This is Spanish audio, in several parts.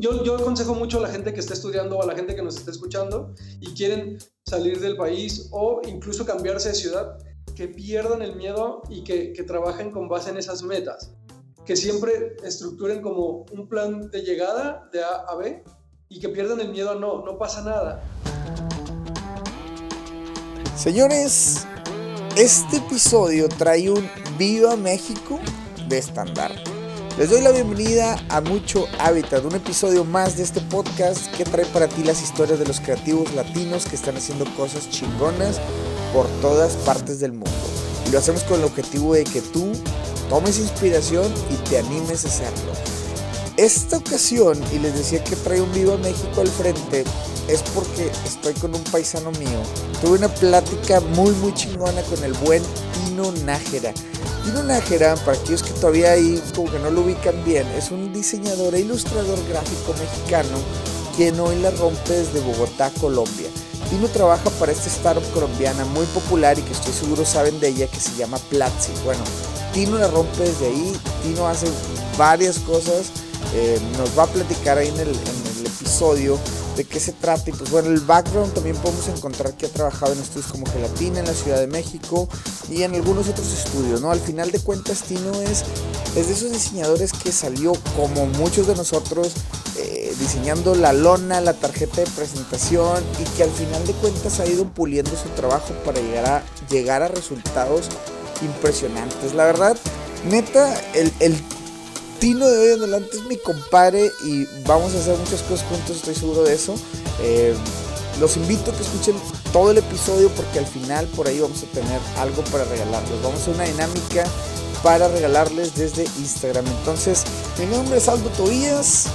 Yo, yo aconsejo mucho a la gente que está estudiando o a la gente que nos está escuchando y quieren salir del país o incluso cambiarse de ciudad, que pierdan el miedo y que, que trabajen con base en esas metas. Que siempre estructuren como un plan de llegada de A a B y que pierdan el miedo a no, no pasa nada. Señores, este episodio trae un Viva México de estandarte. Les doy la bienvenida a Mucho Hábitat, un episodio más de este podcast que trae para ti las historias de los creativos latinos que están haciendo cosas chingonas por todas partes del mundo. Y lo hacemos con el objetivo de que tú tomes inspiración y te animes a hacerlo. Esta ocasión, y les decía que trae un Viva México al frente, es porque estoy con un paisano mío. Tuve una plática muy muy chingona con el buen Tino Nájera Tino Nájera, para aquellos que todavía ahí como que no lo ubican bien, es un diseñador e ilustrador gráfico mexicano quien hoy la rompe desde Bogotá, Colombia. Tino trabaja para esta startup colombiana muy popular y que estoy seguro saben de ella que se llama Platzi. Bueno, Tino la rompe desde ahí, Tino hace varias cosas, eh, nos va a platicar ahí en el episodio de qué se trata. Y pues bueno, el background también podemos encontrar que ha trabajado en estudios como Gelatina en la Ciudad de México y en algunos otros estudios, ¿no? Al final de cuentas, Tino es, es de esos diseñadores que salió como muchos de nosotros eh, diseñando la lona, la tarjeta de presentación y que al final de cuentas ha ido puliendo su trabajo para llegar a, llegar a resultados impresionantes. La verdad, neta, el, el Tino de hoy en adelante es mi compadre y vamos a hacer muchas cosas juntos, estoy seguro de eso. Eh, los invito a que escuchen todo el episodio porque al final por ahí vamos a tener algo para regalarles. Vamos a hacer una dinámica para regalarles desde Instagram. Entonces, mi nombre es Aldo Tobías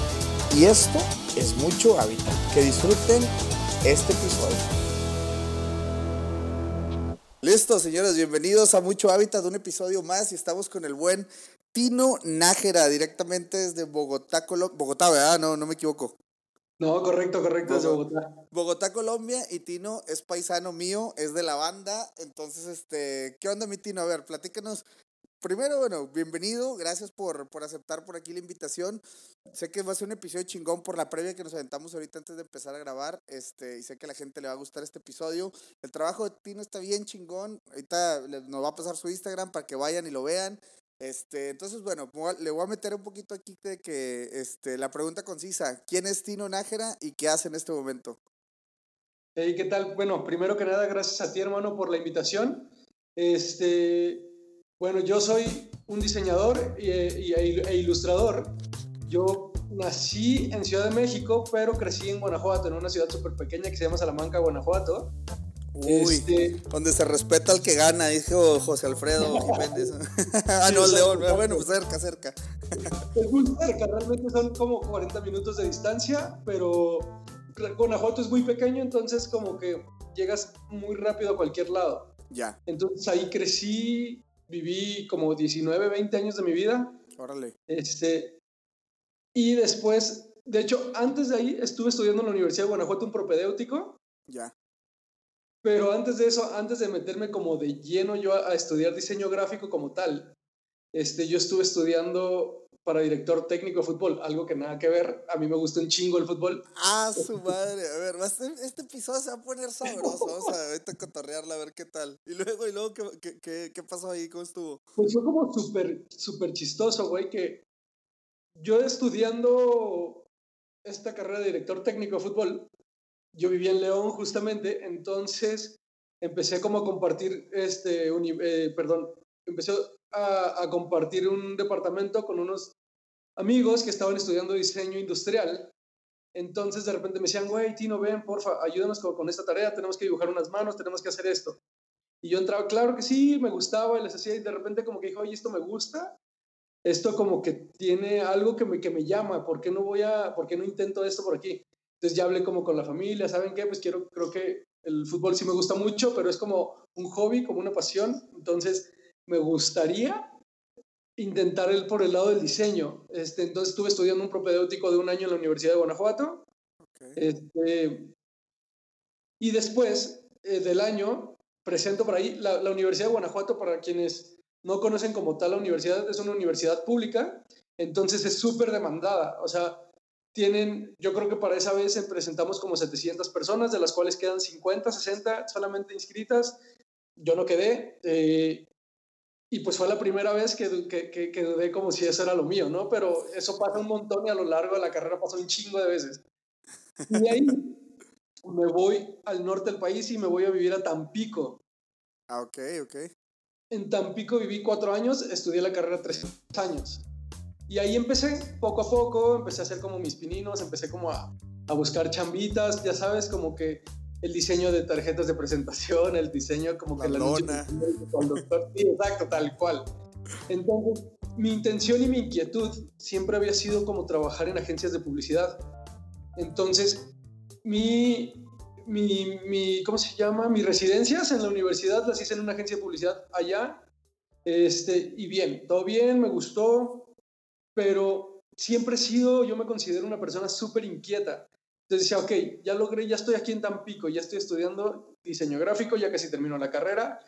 y esto es mucho hábitat. Que disfruten este episodio. Listo, señores, bienvenidos a Mucho Hábitat, un episodio más y estamos con el buen Tino Nájera, directamente desde Bogotá, Colombia. Bogotá, ¿verdad? No, no me equivoco. No, correcto, correcto, desde Bogotá. Bogotá, Colombia, y Tino es paisano mío, es de la banda. Entonces, este, ¿qué onda, mi Tino? A ver, platícanos. Primero, bueno, bienvenido, gracias por, por aceptar por aquí la invitación. Sé que va a ser un episodio chingón por la previa que nos aventamos ahorita antes de empezar a grabar, este, y sé que a la gente le va a gustar este episodio. El trabajo de Tino está bien chingón, ahorita nos va a pasar su Instagram para que vayan y lo vean. Este, entonces, bueno, le voy a meter un poquito aquí de que este, la pregunta concisa, ¿quién es Tino Nájera y qué hace en este momento? Hey, ¿qué tal? Bueno, primero que nada, gracias a ti, hermano, por la invitación. Este, bueno, yo soy un diseñador e, e ilustrador. Yo nací en Ciudad de México, pero crecí en Guanajuato, en una ciudad súper pequeña que se llama Salamanca, Guanajuato. Uy, este... donde se respeta al que gana, dijo José Alfredo Jiménez. ah, no, León, bueno, pues cerca, cerca. es muy cerca, realmente son como 40 minutos de distancia, pero Guanajuato es muy pequeño, entonces como que llegas muy rápido a cualquier lado. Ya. Entonces ahí crecí, viví como 19, 20 años de mi vida. Órale. Este, y después, de hecho, antes de ahí estuve estudiando en la Universidad de Guanajuato un propedéutico. Ya. Pero antes de eso, antes de meterme como de lleno yo a, estudiar diseño gráfico como tal, este, yo estuve estudiando para director técnico de fútbol, algo que nada que ver. A mí me gusta un chingo el fútbol. Ah, su madre. A ver, este episodio se va a poner sabroso. Vamos a ahorita cotorrearla a ver qué tal. Y luego, y luego ¿qué, qué, qué pasó ahí? ¿Cómo estuvo? Pues fue como súper, súper chistoso, güey, que yo estudiando esta carrera de director técnico de fútbol, yo vivía en León justamente, entonces empecé como a compartir, este, eh, perdón, empecé a, compartir un departamento con unos amigos que estaban estudiando diseño industrial. Entonces de repente me decían, güey, Tino, ven, porfa, ayúdanos con, con, esta tarea, tenemos que dibujar unas manos, tenemos que hacer esto. Y yo entraba, claro que sí, me gustaba, y les hacía, y de repente como que dije, oye, esto me gusta, esto como que tiene algo que me, que me llama, ¿por qué no voy a, por qué no intento esto por aquí? Entonces ya hablé como con la familia, ¿saben qué? Pues quiero, creo que el fútbol sí me gusta mucho, pero es como un hobby, como una pasión. Entonces me gustaría intentar el por el lado del diseño. Este, entonces estuve estudiando un propedéutico de un año en la Universidad de Guanajuato. Este, y después eh, del año, presento por ahí, la, la Universidad de Guanajuato, para quienes no conocen como tal la universidad, es una universidad pública Entonces es súper demandada. O sea, tienen, yo creo que para esa vez presentamos como 700 personas, de las cuales quedan 50, 60 solamente inscritas. Yo no quedé. Eh, y pues fue la primera vez que, que, que, dudé como si eso era lo mío, ¿no? Pero eso pasa un montón y a lo largo de la carrera pasó un chingo de veces. Y ahí me voy al norte del país y me voy a vivir a Tampico. Ah, ok, ok. En Tampico viví cuatro años, estudié la carrera tres años. Y ahí empecé, poco a poco, empecé a hacer como mis pininos, empecé como a, a buscar chambitas, ya sabes, como que el diseño de tarjetas de presentación, el diseño como que la lona. Sí, exacto, tal cual. Entonces, mi intención y mi inquietud siempre había sido como trabajar en agencias de publicidad. Entonces, mi, mi, mi, ¿cómo se llama? Mis residencias en la universidad las hice en una agencia de publicidad allá. Este, y bien, todo bien, me gustó, pero siempre he sido, yo me considero una persona súper inquieta. Entonces decía, ok, ya logré, ya estoy aquí en Tampico, ya estoy estudiando diseño gráfico, ya casi termino la carrera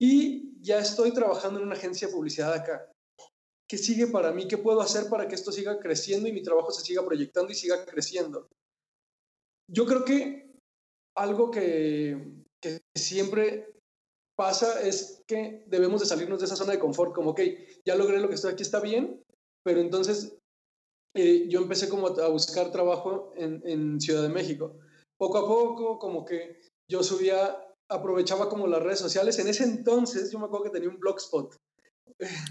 y ya estoy trabajando en una agencia de publicidad acá. ¿Qué sigue para mí? ¿Qué puedo hacer para que esto siga creciendo y mi trabajo se siga proyectando y siga creciendo? Yo creo que algo que, que siempre pasa es que debemos de salirnos de esa zona de confort, como, ok, ya logré lo que estoy aquí, está bien, pero entonces eh, yo empecé como a buscar trabajo en, en, Ciudad de México. Poco a poco, como que yo subía, aprovechaba como las redes sociales. En ese entonces, yo me acuerdo que tenía un blogspot.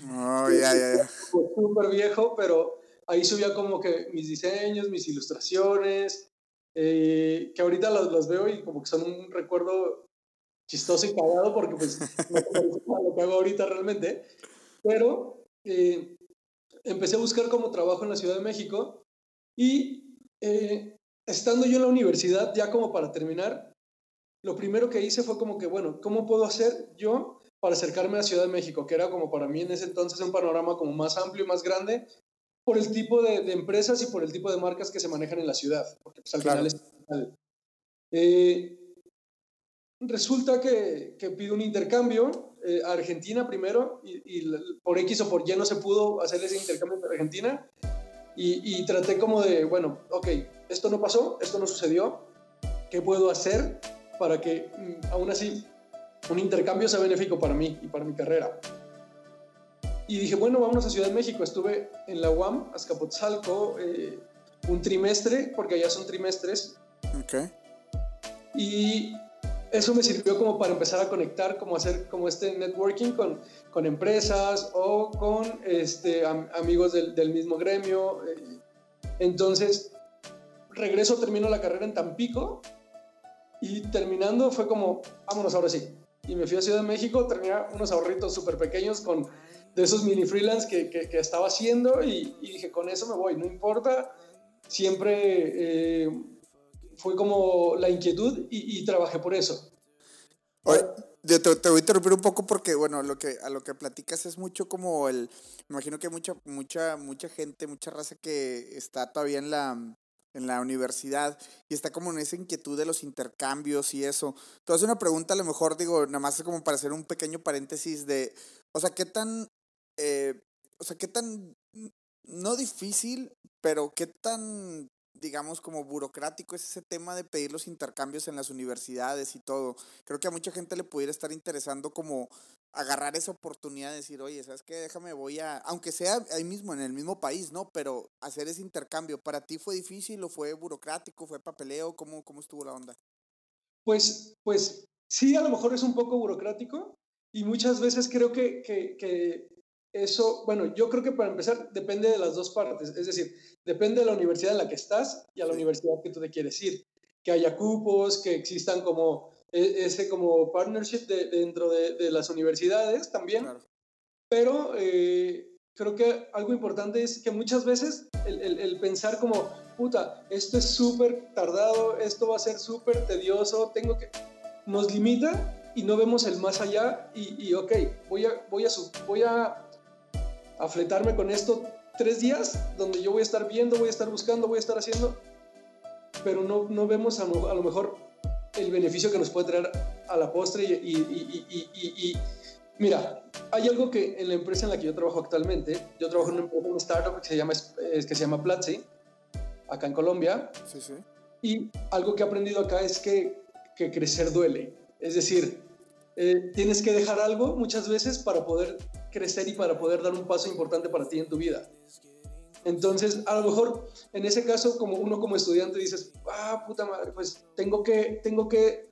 Oh, ya, ya, ya. Súper viejo, pero ahí subía como que mis diseños, mis ilustraciones, eh, que ahorita los, los, veo y como que son un recuerdo chistoso y cagado porque pues no lo que hago ahorita realmente. Pero eh, empecé a buscar como trabajo en la Ciudad de México y eh, estando yo en la universidad, ya como para terminar, lo primero que hice fue como que, bueno, ¿cómo puedo hacer yo para acercarme a la Ciudad de México? Que era como para mí en ese entonces un panorama como más amplio y más grande por el tipo de, empresas y por el tipo de marcas que se manejan en la ciudad, porque pues, al final es... Eh, resulta que, que pido un intercambio eh, Argentina primero y, por X o por Y no se pudo hacer ese intercambio de Argentina y, traté como de, bueno, ok, esto no pasó, esto no sucedió, ¿qué puedo hacer para que mm, aún así un intercambio sea benéfico para mí y para mi carrera? Y dije, bueno, vámonos a Ciudad de México. Estuve en la UAM, Azcapotzalco, eh, un trimestre, porque allá son trimestres. Okay. Y eso me sirvió como para empezar a conectar, como hacer como este networking con, con empresas o con este, amigos del, del, mismo gremio. Eh. Entonces, regreso, termino la carrera en Tampico y terminando fue como, vámonos ahora sí. Y me fui a Ciudad de México, tenía unos ahorritos súper pequeños con de esos mini freelance que, que, estaba haciendo y, dije, con eso me voy, no importa, siempre... Eh, fue como la inquietud y, trabajé por eso. Oye, te, voy a interrumpir un poco porque, bueno, lo que, a lo que platicas es mucho como el, me imagino que mucha, mucha, mucha gente, mucha raza que está todavía en la, en la universidad y está como en esa inquietud de los intercambios y eso. Entonces una pregunta a lo mejor, digo, nada más como para hacer un pequeño paréntesis de, o sea, ¿qué tan, eh, o sea, qué tan, no difícil, pero qué tan digamos, como burocrático es ese tema de pedir los intercambios en las universidades y todo. Creo que a mucha gente le pudiera estar interesando como agarrar esa oportunidad de decir, oye, ¿sabes qué? Déjame, voy a, aunque sea ahí mismo, en el mismo país, ¿no? Pero hacer ese intercambio, ¿para ti fue difícil o fue burocrático, fue papeleo? ¿Cómo, cómo estuvo la onda? Pues, pues sí, a lo mejor es un poco burocrático y muchas veces creo que, que, que eso, bueno, yo creo que para empezar depende de las dos partes, es decir, depende de la universidad en la que estás y a la universidad que tú te quieres ir, que haya cupos, que existan como e, ese como partnership dentro de, las universidades también, pero eh, creo que algo importante es que muchas veces el, pensar como, puta, esto es súper tardado, esto va a ser súper tedioso, tengo que, nos limita y no vemos el más allá y, y ok, voy a, voy a, voy a afletarme con esto tres días donde yo voy a estar viendo, voy a estar buscando, voy a estar haciendo, pero no, no vemos a, a lo mejor el beneficio que nos puede traer a la postre y, y, y, Mira, hay algo que en la empresa en la que yo trabajo actualmente, yo trabajo en una, startup que se llama, que se llama Platzi, acá en Colombia. Sí, sí. Y algo que he aprendido acá es que, que crecer duele. Es decir, eh, tienes que dejar algo muchas veces para poder crecer y para poder dar un paso importante para ti en tu vida. Entonces, a lo mejor en ese caso, como uno como estudiante dices, ah, puta madre, pues tengo que, tengo que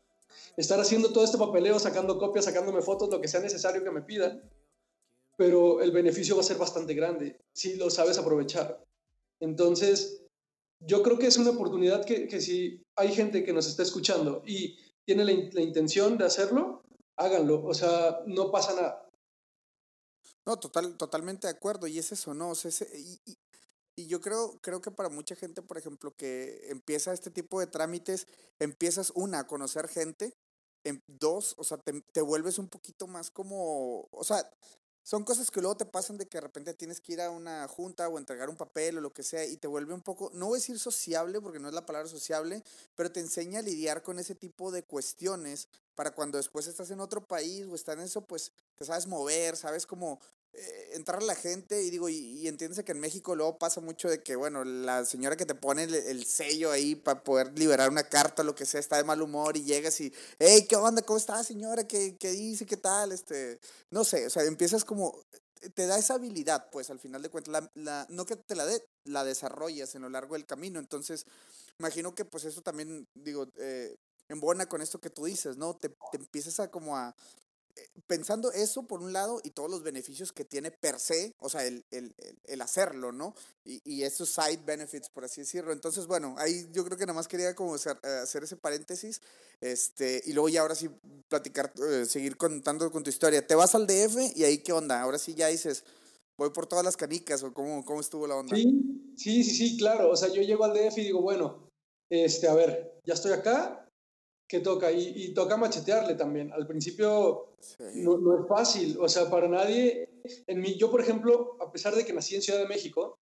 estar haciendo todo este papeleo, sacando copias, sacándome fotos, lo que sea necesario que me pidan, pero el beneficio va a ser bastante grande si lo sabes aprovechar. Entonces, yo creo que es una oportunidad que, que si hay gente que nos está escuchando y tiene la, la intención de hacerlo, háganlo, o sea, no pasa nada. No, total, totalmente de acuerdo, y es eso, ¿no? O sea, y, y, y, yo creo, creo que para mucha gente, por ejemplo, que empieza este tipo de trámites, empiezas, una, a conocer gente, en, dos, o sea, te, te vuelves un poquito más como, o sea, son cosas que luego te pasan de que de repente tienes que ir a una junta o entregar un papel o lo que sea y te vuelve un poco, no voy a decir sociable porque no es la palabra sociable, pero te enseña a lidiar con ese tipo de cuestiones para cuando después estás en otro país o estás en eso, pues te sabes mover, sabes cómo eh, entrar a la gente y digo, y, y, entiéndese que en México luego pasa mucho de que, bueno, la señora que te pone el, sello ahí para poder liberar una carta o lo que sea, está de mal humor y llegas y, hey, ¿qué onda? ¿Cómo está señora? ¿Qué, qué dice? ¿Qué tal? Este, no sé, o sea, empiezas como, te da esa habilidad, pues al final de cuentas, la, la, no que te la dé, la desarrollas en lo largo del camino, entonces, imagino que pues eso también, digo, eh, embona con esto que tú dices, ¿no? Te, te empiezas a como a pensando eso por un lado y todos los beneficios que tiene per se, o sea, el, el, el hacerlo, ¿no? Y, y, esos side benefits, por así decirlo. Entonces, bueno, ahí yo creo que nada más quería como hacer, eh, hacer ese paréntesis, este, y luego ya ahora sí platicar, eh, seguir contando con tu historia. Te vas al DF y ahí qué onda, ahora sí ya dices, voy por todas las canicas o cómo, cómo estuvo la onda. Sí, sí, sí, sí, claro, o sea, yo llego al DF y digo, bueno, este, a ver, ya estoy acá, que toca y, y, toca machetearle también. Al principio no, no, es fácil, o sea, para nadie. En mí, yo, por ejemplo, a pesar de que nací en Ciudad de México,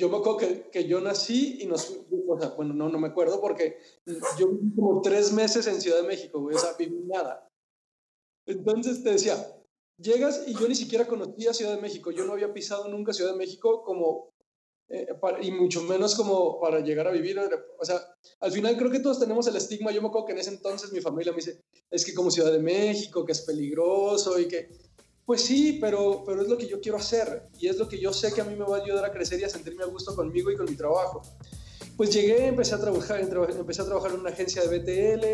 yo me acuerdo que, que yo nací y nos, o sea, bueno, no, no me acuerdo porque yo viví como tres meses en Ciudad de México, güey, o sea, viví nada. Entonces te decía, llegas y yo ni siquiera conocía Ciudad de México, yo no había pisado nunca Ciudad de México como eh, para, y mucho menos como para llegar a vivir. O sea, al final creo que todos tenemos el estigma. Yo me acuerdo que en ese entonces mi familia me dice, es que como Ciudad de México, que es peligroso y que... Pues sí, pero, pero es lo que yo quiero hacer y es lo que yo sé que a mí me va a ayudar a crecer y a sentirme a gusto conmigo y con mi trabajo. Pues llegué, empecé a trabajar, empecé a trabajar en una agencia de BTL,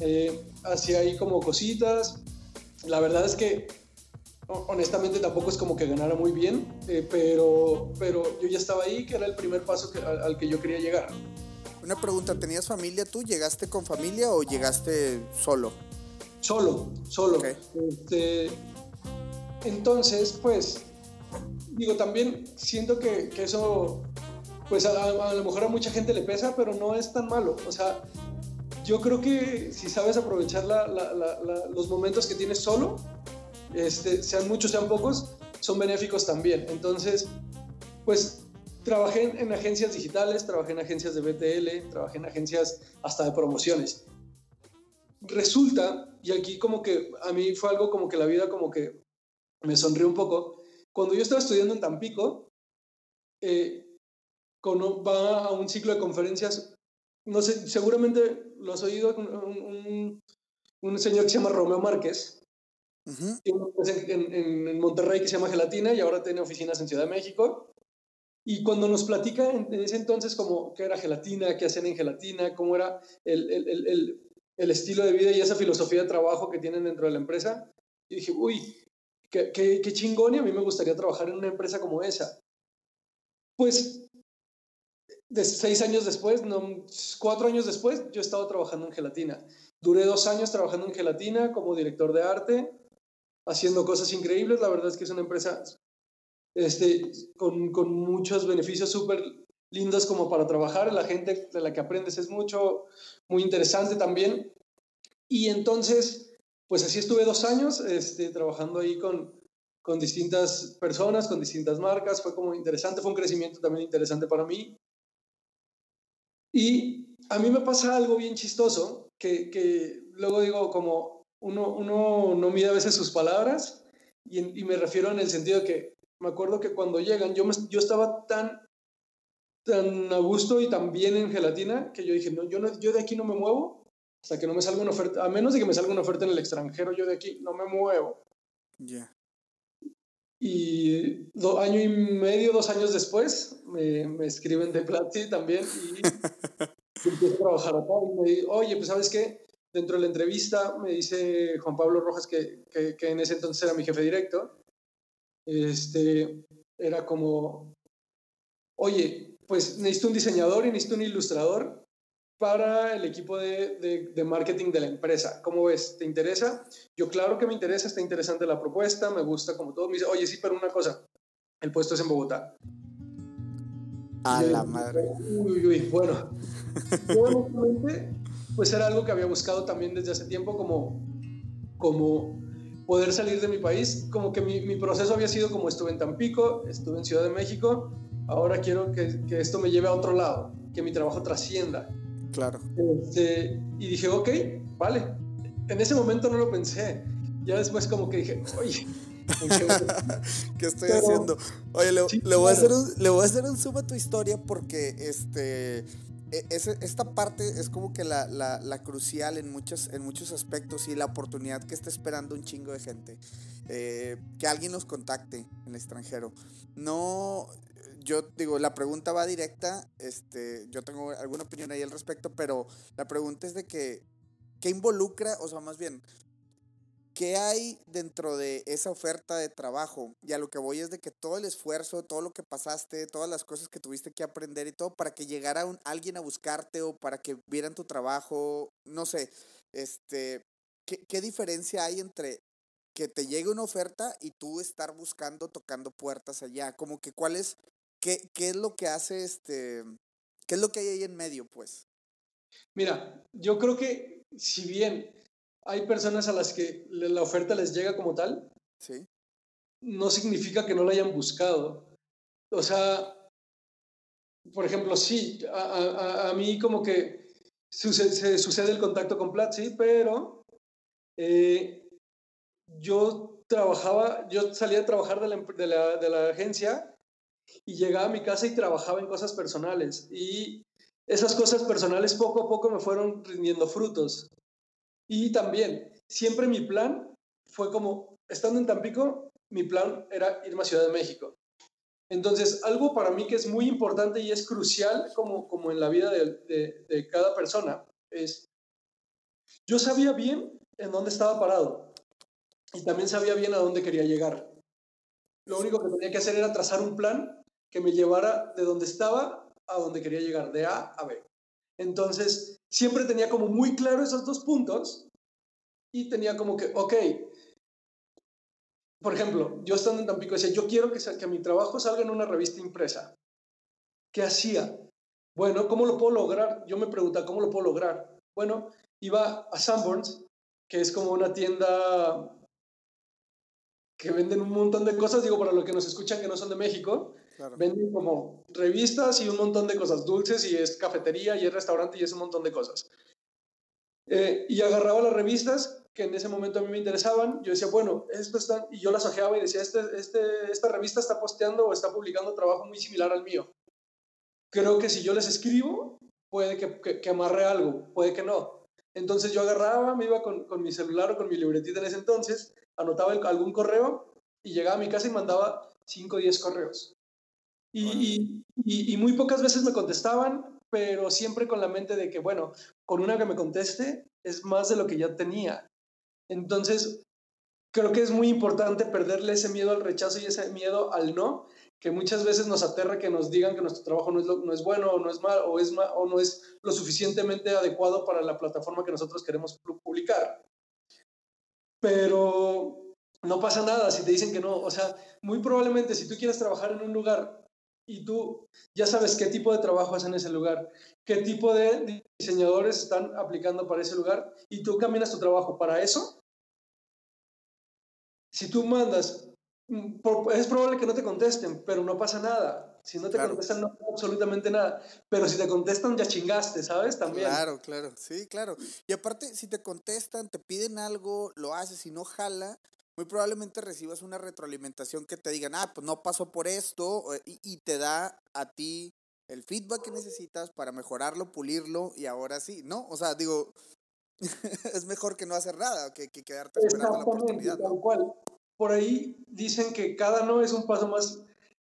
eh, ahí como cositas. La verdad es que honestamente tampoco es como que ganara muy bien, eh, pero, pero yo ya estaba ahí, que era el primer paso que, al, que yo quería llegar. Una pregunta, ¿tenías familia tú? ¿Llegaste con familia o llegaste solo? Solo, solo. Este, entonces, pues, digo, también siento que, que eso, pues a, a, lo mejor a mucha gente le pesa, pero no es tan malo. O sea, yo creo que si sabes aprovechar la, la, los momentos que tienes solo, este, sean muchos, sean pocos, son benéficos también. Entonces, pues trabajé en, agencias digitales, trabajé en agencias de BTL, trabajé en agencias hasta de promociones. Resulta, y aquí como que a mí fue algo como que la vida como que me sonrió un poco, cuando yo estaba estudiando en Tampico, eh, va a un ciclo de conferencias, no sé, seguramente lo has oído, un, un, un señor que se llama Romeo Márquez, en, en, Monterrey que se llama Gelatina y ahora tiene oficinas en Ciudad de México. Y cuando nos platica en, ese entonces como qué era gelatina, qué hacen en gelatina, cómo era el, el, el, el, estilo de vida y esa filosofía de trabajo que tienen dentro de la empresa, dije, uy, qué, qué, qué chingón y a mí me gustaría trabajar en una empresa como esa. Pues de seis años después, no, cuatro años después, yo estaba trabajando en gelatina. Duré dos años trabajando en gelatina como director de arte haciendo cosas increíbles. La verdad es que es una empresa este, con, con muchos beneficios súper lindos como para trabajar. La gente de la que aprendes es mucho, muy interesante también. Y entonces, pues así estuve dos años este, trabajando ahí con, con distintas personas, con distintas marcas. Fue como interesante, fue un crecimiento también interesante para mí. Y a mí me pasa algo bien chistoso, que, que luego digo como, uno, uno no mide a veces sus palabras y, y, me refiero en el sentido de que me acuerdo que cuando llegan, yo, me, yo estaba tan, tan a gusto y tan bien en gelatina que yo dije, no, yo, no, yo de aquí no me muevo hasta que no me salga una oferta, a menos de que me salga una oferta en el extranjero, yo de aquí no me muevo. Ya. Y do, año y medio, dos años después, me, me escriben de Platzi también y empiezo a trabajar acá. Y me dice, oye, pues sabes qué, dentro de la entrevista me dice Juan Pablo Rojas, que, que, que en ese entonces era mi jefe directo, este, era como, oye, pues necesito un diseñador y necesito un ilustrador para el equipo de, de, marketing de la empresa. ¿Cómo ves? ¿Te interesa? Yo claro que me interesa, está interesante la propuesta, me gusta como todo. Me dice, oye, sí, pero una cosa, el puesto es en Bogotá. A la madre. Uy, uy, bueno. Yo, pues era algo que había buscado también desde hace tiempo, como, como poder salir de mi país. Como que mi, mi proceso había sido como estuve en Tampico, estuve en Ciudad de México, ahora quiero que, que esto me lleve a otro lado, que mi trabajo trascienda. Claro. Este, y dije, ok, vale. En ese momento no lo pensé. Ya después como que dije, oye, ¿Qué estoy haciendo? Oye, le, le, voy a hacer un, le voy a hacer un zoom a tu historia porque este, e, esta parte es como que la, la, crucial en muchos, en muchos aspectos y la oportunidad que está esperando un chingo de gente. Eh, que alguien nos contacte en el extranjero. No, yo digo, la pregunta va directa, este, yo tengo alguna opinión ahí al respecto, pero la pregunta es de que, ¿qué involucra, o sea, más bien, ¿qué hay dentro de esa oferta de trabajo? Y a lo que voy es de que todo el esfuerzo, todo lo que pasaste, todas las cosas que tuviste que aprender y todo, para que llegara un, alguien a buscarte o para que vieran tu trabajo, no sé, este, ¿qué, qué diferencia hay entre que te llegue una oferta y tú estar buscando, tocando puertas allá? Como que cuál es ¿Qué, ¿Qué es lo que hace este, qué es lo que hay ahí en medio, pues? Mira, yo creo que si bien hay personas a las que la oferta les llega como tal, ¿Sí? no significa que no la hayan buscado. O sea, por ejemplo, sí, a, a, a mí como que sucede, se, sucede el contacto con Platzi, pero eh, yo trabajaba, yo salía a trabajar de la, de la, de la agencia y llegaba a mi casa y trabajaba en cosas personales. Y esas cosas personales poco a poco me fueron rindiendo frutos. Y también, siempre mi plan fue como, estando en Tampico, mi plan era irme a Ciudad de México. Entonces, algo para mí que es muy importante y es crucial como, como en la vida de, de, cada persona es, yo sabía bien en dónde estaba parado y también sabía bien a dónde quería llegar. Lo único que tenía que hacer era trazar un plan que me llevara de donde estaba a donde quería llegar, de A a B. Entonces, siempre tenía como muy claro esos dos puntos y tenía como que, ok, por ejemplo, yo estando en Tampico decía, yo quiero que, que mi trabajo salga en una revista impresa. ¿Qué hacía? Bueno, ¿cómo lo puedo lograr? Yo me preguntaba, ¿cómo lo puedo lograr? Bueno, iba a Sanborns, que es como una tienda que venden un montón de cosas, digo, para los que nos escuchan que no son de México, venden como revistas y un montón de cosas dulces y es cafetería y es restaurante y es un montón de cosas. Eh, y agarraba las revistas que en ese momento a mí me interesaban, yo decía, bueno, esto está, y yo las ojeaba y decía, este, este, esta revista está posteando o está publicando trabajo muy similar al mío. Creo que si yo les escribo, puede que, que, que amarre algo, puede que no. Entonces yo agarraba, me iba con, con mi celular o con mi libretita en ese entonces, anotaba algún correo y llegaba a mi casa y mandaba 5 o 10 correos. Y, y, y, muy pocas veces me contestaban, pero siempre con la mente de que, bueno, con una que me conteste es más de lo que ya tenía. Entonces, creo que es muy importante perderle ese miedo al rechazo y ese miedo al no, que muchas veces nos aterra que nos digan que nuestro trabajo no es, no es bueno o no es mal o, es mal, o no es lo suficientemente adecuado para la plataforma que nosotros queremos publicar pero no pasa nada si te dicen que no. O sea, muy probablemente si tú quieres trabajar en un lugar y tú ya sabes qué tipo de trabajo hacen en ese lugar, qué tipo de diseñadores están aplicando para ese lugar y tú caminas tu trabajo para eso, si tú mandas mm, es probable que no te contesten, pero no pasa nada. Si no te contestan, no pasa absolutamente nada. Pero si te contestan, ya chingaste, ¿sabes? También. Claro, claro, sí, claro. Y aparte, si te contestan, te piden algo, lo haces y no jala, muy probablemente recibas una retroalimentación que te digan, ah, pues no pasó por esto, y, y te da a ti el feedback que necesitas para mejorarlo, pulirlo y ahora sí, ¿no? O sea, digo, es mejor que no hacer nada, que, que quedarte esperando la oportunidad. Tal cual. Por ahí dicen que cada no es un paso más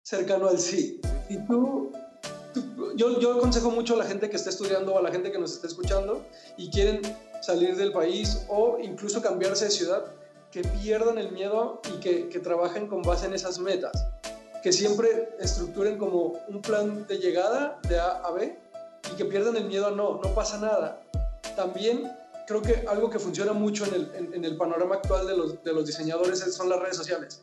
cercano al sí. Y tú, yo, yo aconsejo mucho a la gente que está estudiando, a la gente que nos está escuchando y quieren salir del país o incluso cambiarse de ciudad, que pierdan el miedo y que, que trabajen con base en esas metas. Que siempre estructuren como un plan de llegada de A a B y que pierdan el miedo a no, no pasa nada. También creo que algo que funciona mucho en el, en, el panorama actual de los, de los diseñadores son las redes sociales.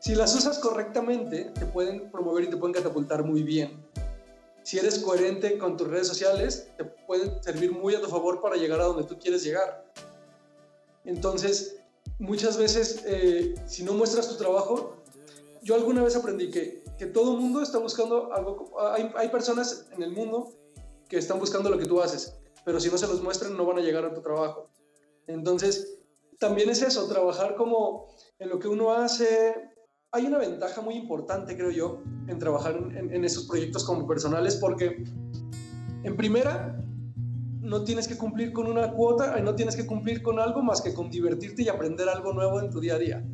Si las usas correctamente, te pueden promover y te pueden catapultar muy bien. Si eres coherente con tus redes sociales, te pueden servir muy a tu favor para llegar a donde tú quieres llegar. Entonces, muchas veces, eh, si no muestras tu trabajo, yo alguna vez aprendí que, que todo mundo está buscando algo. Hay, hay personas en el mundo que están buscando lo que tú haces, pero si no se los muestran, no van a llegar a tu trabajo. Entonces, también es eso, trabajar como en lo que uno hace, hay una ventaja muy importante, creo yo, en trabajar en, esos proyectos como personales, porque en primera, no tienes que cumplir con una cuota, no tienes que cumplir con algo más que con divertirte y aprender algo nuevo en tu día a día.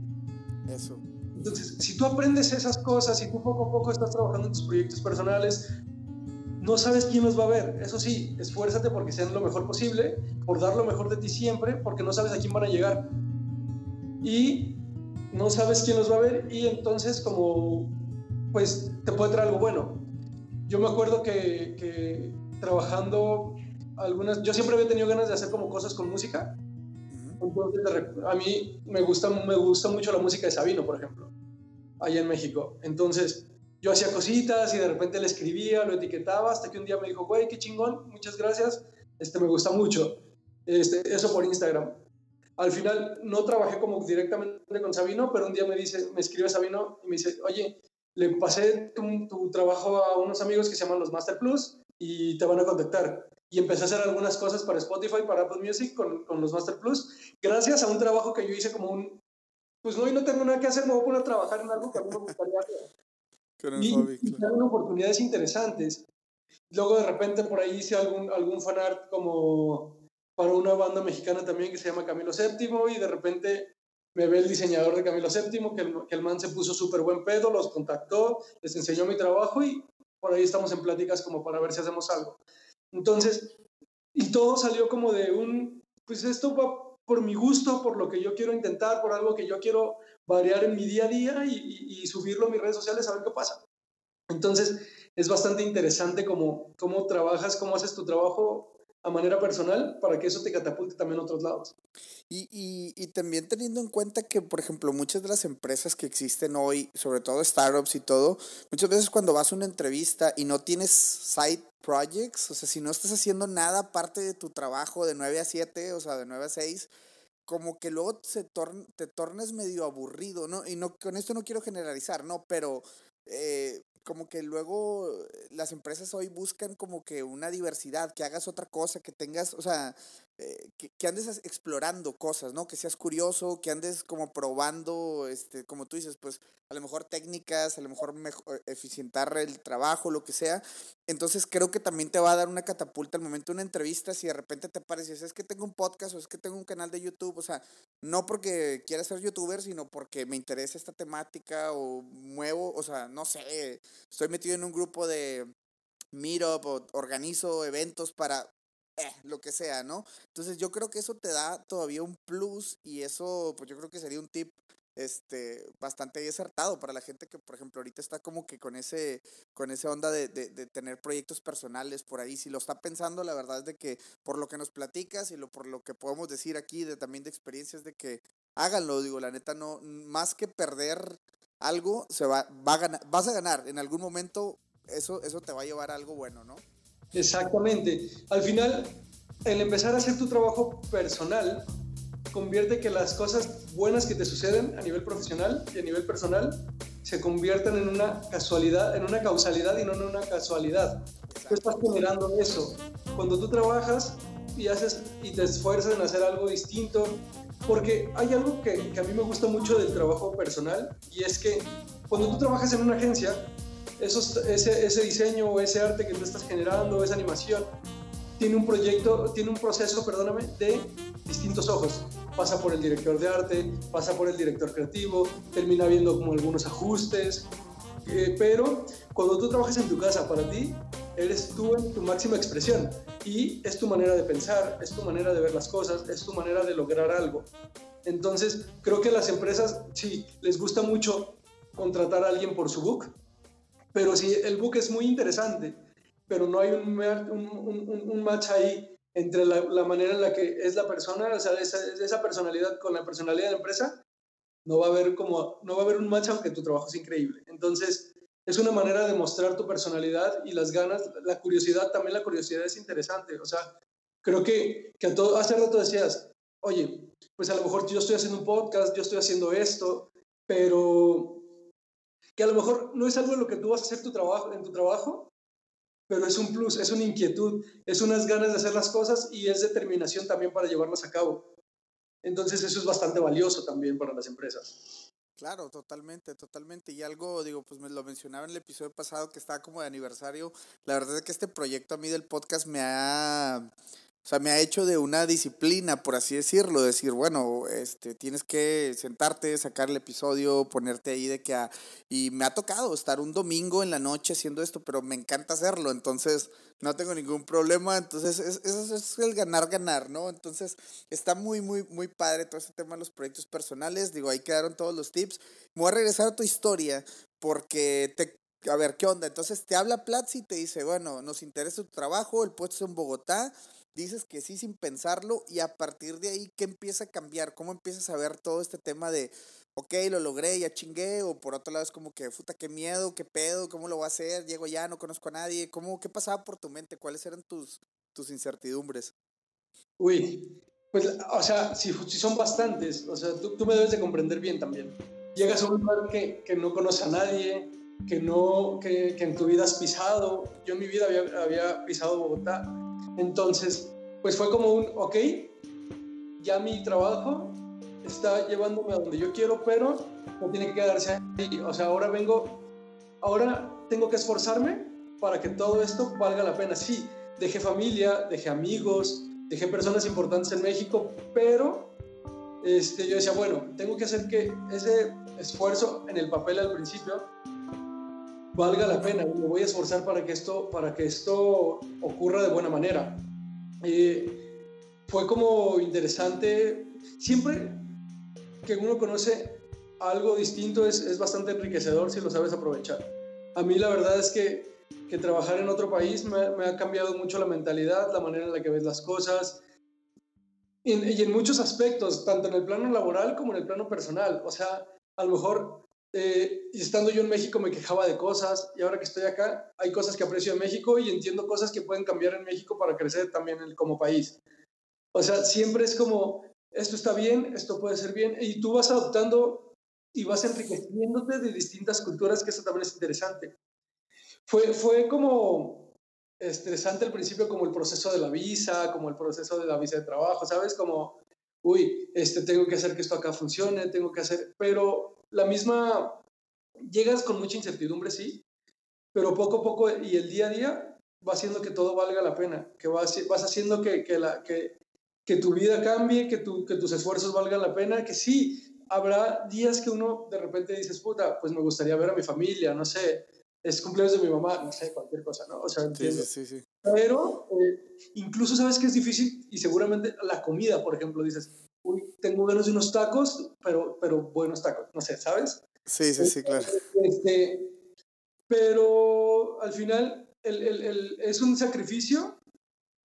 Eso. Entonces, si tú aprendes esas cosas y tú poco a poco estás trabajando en tus proyectos personales, no sabes quién los va a ver. Eso sí, esfuérzate porque sean lo mejor posible, por dar lo mejor de ti siempre, porque no sabes a quién van a llegar. Y no sabes quién los va a ver y entonces como pues te puede traer algo bueno. Yo me acuerdo que, trabajando algunas, yo siempre había tenido ganas de hacer como cosas con música. a mí me gusta, me gusta mucho la música de Sabino, por ejemplo, allá en México. Entonces yo hacía cositas y de repente le escribía, lo etiquetaba, hasta que un día me dijo, güey, qué chingón, muchas gracias, este, me gusta mucho. Este, eso por Instagram. Al final no trabajé como directamente con Sabino, pero un día me dice, me escribe Sabino y me dice, oye, le pasé tu, trabajo a unos amigos que se llaman los Master Plus y te van a contactar. Y empecé a hacer algunas cosas para Spotify, para Apple Music con, con los Master Plus, gracias a un trabajo que yo hice como un, pues no, y no tengo nada que hacer, me voy a poner a trabajar en algo que a mí me gustaría hacer. y, y oportunidades interesantes. Luego de repente por ahí hice algún, algún fanart como para una banda mexicana también que se llama Camilo VII y de repente me ve el diseñador de Camilo VII, que el, que el man se puso súper buen pedo, los contactó, les enseñó mi trabajo y por ahí estamos en pláticas como para ver si hacemos algo. Entonces, y todo salió como de un, pues esto va por mi gusto, por lo que yo quiero intentar, por algo que yo quiero variar en mi día a día y, y, subirlo a mis redes sociales a ver qué pasa. Entonces, es bastante interesante cómo, cómo trabajas, cómo haces tu trabajo a manera personal para que eso te catapulte también a otros lados. Y, y, y, también teniendo en cuenta que, por ejemplo, muchas de las empresas que existen hoy, sobre todo startups y todo, muchas veces cuando vas a una entrevista y no tienes side projects, o sea, si no estás haciendo nada aparte de tu trabajo de 9 a 7, o sea, de 9 a 6, como que luego se te tornes medio aburrido, ¿no? Y no, con esto no quiero generalizar, ¿no? Pero eh, como que luego eh, las empresas hoy buscan como que una diversidad, que hagas otra cosa, que tengas, o sea, eh, que, andes explorando cosas, ¿no? Que seas curioso, que andes como probando, este, como tú dices, pues a lo mejor técnicas, a lo mejor, mejor eficientar el trabajo, lo que sea. Entonces creo que también te va a dar una catapulta al momento de una entrevista si de repente te pareces, es que tengo un podcast o es que tengo un canal de YouTube, o sea, no porque quiera ser youtuber, sino porque me interesa esta temática o muevo, o sea, no sé, estoy metido en un grupo de meetup o organizo eventos para eh, lo que sea, ¿no? Entonces yo creo que eso te da todavía un plus y eso, pues yo creo que sería un tip este, bastante acertado para la gente que, por ejemplo, ahorita está como que con ese, con esa onda de, de, tener proyectos personales por ahí. Si lo está pensando, la verdad es de que por lo que nos platicas y lo, por lo que podemos decir aquí, de, también de experiencias, de que háganlo, digo, la neta, no, más que perder algo, se va, va a ganar, vas a ganar. En algún momento eso, eso te va a llevar a algo bueno, ¿no? Exactamente. Al final, el empezar a hacer tu trabajo personal convierte que las cosas buenas que te suceden a nivel profesional y a nivel personal se conviertan en una casualidad, en una causalidad y no en una casualidad. Tú estás generando eso. Cuando tú trabajas y haces y te esfuerzas en hacer algo distinto, porque hay algo que, que a mí me gusta mucho del trabajo personal y es que cuando tú trabajas en una agencia, ese, ese diseño o ese arte que tú estás generando, esa animación, tiene un proyecto, tiene un proceso, perdóname, de distintos ojos. Pasa por el director de arte, pasa por el director creativo, termina viendo como algunos ajustes, eh, pero cuando tú trabajas en tu casa para ti, eres tú en tu máxima expresión y es tu manera de pensar, es tu manera de ver las cosas, es tu manera de lograr algo. Entonces, creo que las empresas, sí, les gusta mucho contratar a alguien por su book, pero si el book es muy interesante, pero no hay un, un, un, match ahí entre la, la, manera en la que es la persona, o sea, esa, esa personalidad con la personalidad de la empresa, no va a haber como, no va a haber un match aunque tu trabajo es increíble. Entonces, es una manera de mostrar tu personalidad y las ganas, la curiosidad, también la curiosidad es interesante. O sea, creo que, que a todo, hace rato decías, oye, pues a lo mejor yo estoy haciendo un podcast, yo estoy haciendo esto, pero que a lo mejor no es algo en lo que tú vas a hacer tu trabajo, en tu trabajo, pero es un plus, es una inquietud, es unas ganas de hacer las cosas y es determinación también para llevarlas a cabo. Entonces eso es bastante valioso también para las empresas. Claro, totalmente, totalmente. Y algo, digo, pues me lo mencionaba en el episodio pasado que estaba como de aniversario. La verdad es que este proyecto a mí del podcast me ha o sea, me ha hecho de una disciplina, por así decirlo, decir, bueno, este, tienes que sentarte, sacar el episodio, ponerte ahí de que... A, y me ha tocado estar un domingo en la noche haciendo esto, pero me encanta hacerlo, entonces no tengo ningún problema, entonces eso es, el ganar-ganar, ¿no? Entonces está muy, muy, muy padre todo este tema de los proyectos personales, digo, ahí quedaron todos los tips. Me voy a regresar a tu historia porque te a ver, ¿qué onda? Entonces te habla Platzi y te dice, bueno, nos interesa tu trabajo, el puesto es en Bogotá, dices que sí sin pensarlo y a partir de ahí, ¿qué empieza a cambiar? ¿Cómo empiezas a ver todo este tema de, ok, lo logré, ya chingué? O por otro lado es como que, puta, qué miedo, qué pedo, ¿cómo lo voy a hacer? Llego ya, no conozco a nadie. ¿Cómo, ¿Qué pasaba por tu mente? ¿Cuáles eran tus, tus incertidumbres? Uy, pues, o sea, si, si son bastantes, o sea, tú, tú, me debes de comprender bien también. Llegas a un lugar que, que no conoce a nadie, que, no, que, que, en tu vida has pisado. Yo en mi vida había, había pisado Bogotá entonces, pues fue como un, ok, ya mi trabajo está llevándome a donde yo quiero, pero no tiene que quedarse ahí. O sea, ahora vengo, ahora tengo que esforzarme para que todo esto valga la pena. Sí, dejé familia, dejé amigos, dejé personas importantes en México, pero este, yo decía, bueno, tengo que hacer que ese esfuerzo en el papel al principio valga la pena, me voy a esforzar para que esto, para que esto ocurra de buena manera. Eh, fue como interesante, siempre que uno conoce algo distinto es, es, bastante enriquecedor si lo sabes aprovechar. A mí la verdad es que, que trabajar en otro país me, me, ha cambiado mucho la mentalidad, la manera en la que ves las cosas, y en, y en muchos aspectos, tanto en el plano laboral como en el plano personal. O sea, a lo mejor eh, y estando yo en México me quejaba de cosas y ahora que estoy acá hay cosas que aprecio en México y entiendo cosas que pueden cambiar en México para crecer también como país. O sea, siempre es como, esto está bien, esto puede ser bien y tú vas adoptando y vas enriqueciéndote de distintas culturas, que eso también es interesante. Fue, fue como estresante al principio como el proceso de la visa, como el proceso de la visa de trabajo, ¿sabes? Como, uy, este, tengo que hacer que esto acá funcione, tengo que hacer, pero la misma, llegas con mucha incertidumbre, sí, pero poco a poco y el día a día va haciendo que todo valga la pena, que vas, vas haciendo que, que, la, que, que tu vida cambie, que, tu, que tus esfuerzos valgan la pena, que sí, habrá días que uno de repente dices, puta, pues me gustaría ver a mi familia, no sé, es cumpleaños de mi mamá, no sé, cualquier cosa, ¿no? O sea, entiendo. Sí, sí, sí. Pero eh, incluso sabes que es difícil y seguramente la comida, por ejemplo, dices, tengo ganas de unos tacos, pero, pero buenos tacos, no sé, ¿sabes? Sí, sí, sí, claro. Este, pero al final el, el, el, es un sacrificio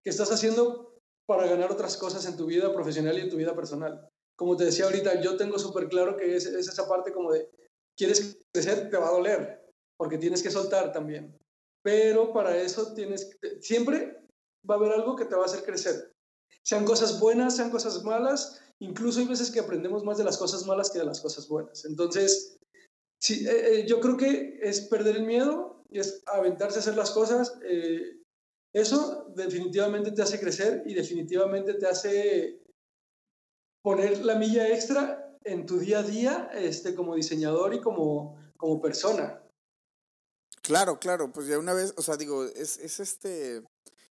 que estás haciendo para ganar otras cosas en tu vida profesional y en tu vida personal. Como te decía ahorita, yo tengo súper claro que es, es esa parte como de, quieres crecer, te va a doler, porque tienes que soltar también. Pero para eso tienes, siempre va a haber algo que te va a hacer crecer. Sean cosas buenas, sean cosas malas, incluso hay veces que aprendemos más de las cosas malas que de las cosas buenas. Entonces, sí, eh, eh, yo creo que es perder el miedo y es aventarse a hacer las cosas. Eh, eso definitivamente te hace crecer y definitivamente te hace poner la milla extra en tu día a día este, como diseñador y como, como persona. Claro, claro, pues ya una vez, o sea, digo, es, es este,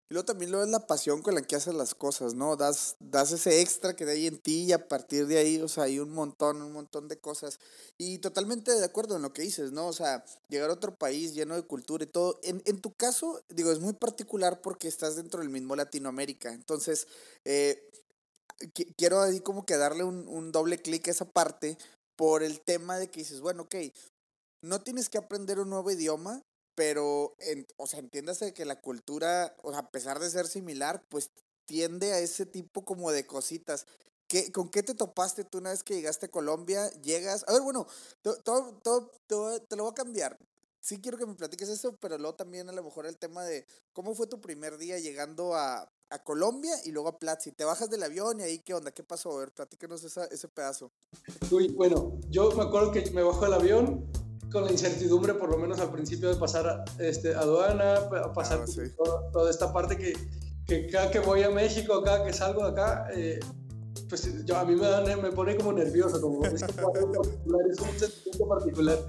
y luego también lo es la pasión con la que haces las cosas, ¿no? Das, das ese extra que hay en ti y a partir de ahí, o sea, hay un montón, un montón de cosas. Y totalmente de acuerdo en lo que dices, ¿no? O sea, llegar a otro país lleno de cultura y todo. En, en tu caso, digo, es muy particular porque estás dentro del mismo Latinoamérica. Entonces, eh, quiero ahí como que darle un, un doble clic a esa parte por el tema de que dices, bueno, ok, no tienes que aprender un nuevo idioma, pero, en, o sea, entiéndase que la cultura, o sea, a pesar de ser similar, pues tiende a ese tipo como de cositas. ¿Qué, ¿Con qué te topaste tú una vez que llegaste a Colombia? Llegas, a ver, bueno, todo, todo, todo, te lo voy a cambiar. Sí quiero que me platiques eso, pero luego también a lo mejor el tema de cómo fue tu primer día llegando a, a Colombia y luego a Platzi. Te bajas del avión y ahí, ¿qué onda? ¿Qué pasó? A ver, platícanos esa, ese pedazo. Uy, bueno, yo me acuerdo que me bajo del avión, con la incertidumbre, por lo menos al principio, de pasar este, aduana, a pasar ah, toda, esta parte que, que, cada que voy a México, cada que salgo de acá, eh, pues yo, a mí me, me pone como nervioso, como es, es un sentimiento particular.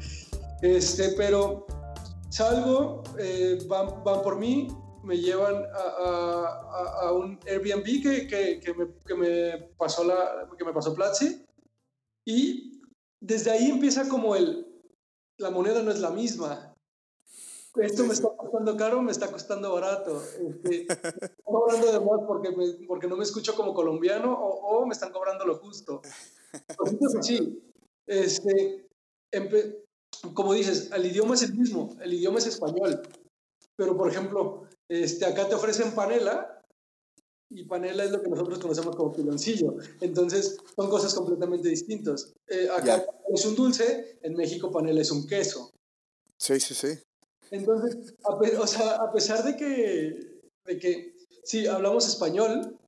Este, pero salgo, eh, van, van, por mí, me llevan a, a, a un Airbnb que, que, que, me, que, me, pasó la, que me pasó Platzi y desde ahí empieza como el, la moneda no es la misma. Esto me está costando caro, me está costando barato. Este, cobrando de más porque, porque no me escucho como colombiano o, me están cobrando lo justo. sí. Este, como dices, el idioma es el mismo, el idioma es español. Pero, por ejemplo, este, acá te ofrecen panela y panela es lo que nosotros conocemos como piloncillo. Entonces, son cosas completamente distintas. Eh, acá es un dulce, en México panela es un queso. Sí, sí, sí. Entonces, a, o sea, a pesar de que, de que, sí, hablamos español,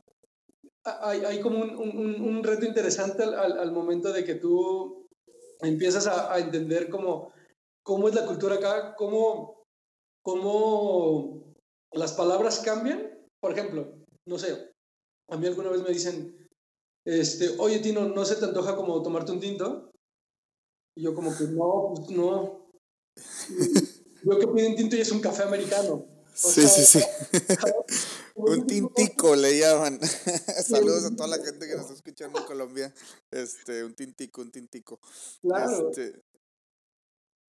hay, hay como un, un, un, reto interesante al, al, momento de que tú empiezas a, a, entender cómo, cómo es la cultura acá, cómo, cómo las palabras cambian. Por ejemplo, no sé, a mí alguna vez me dicen, este, oye Tino, ¿no se te antoja como tomarte un tinto? Y yo como que no, pues no. Yo que pido un tinto y es un café americano. sí, sí, sí, un tintico le llaman. Saludos a toda la gente que nos está escuchando en Colombia. Este, un tintico, un tintico. Claro. Este,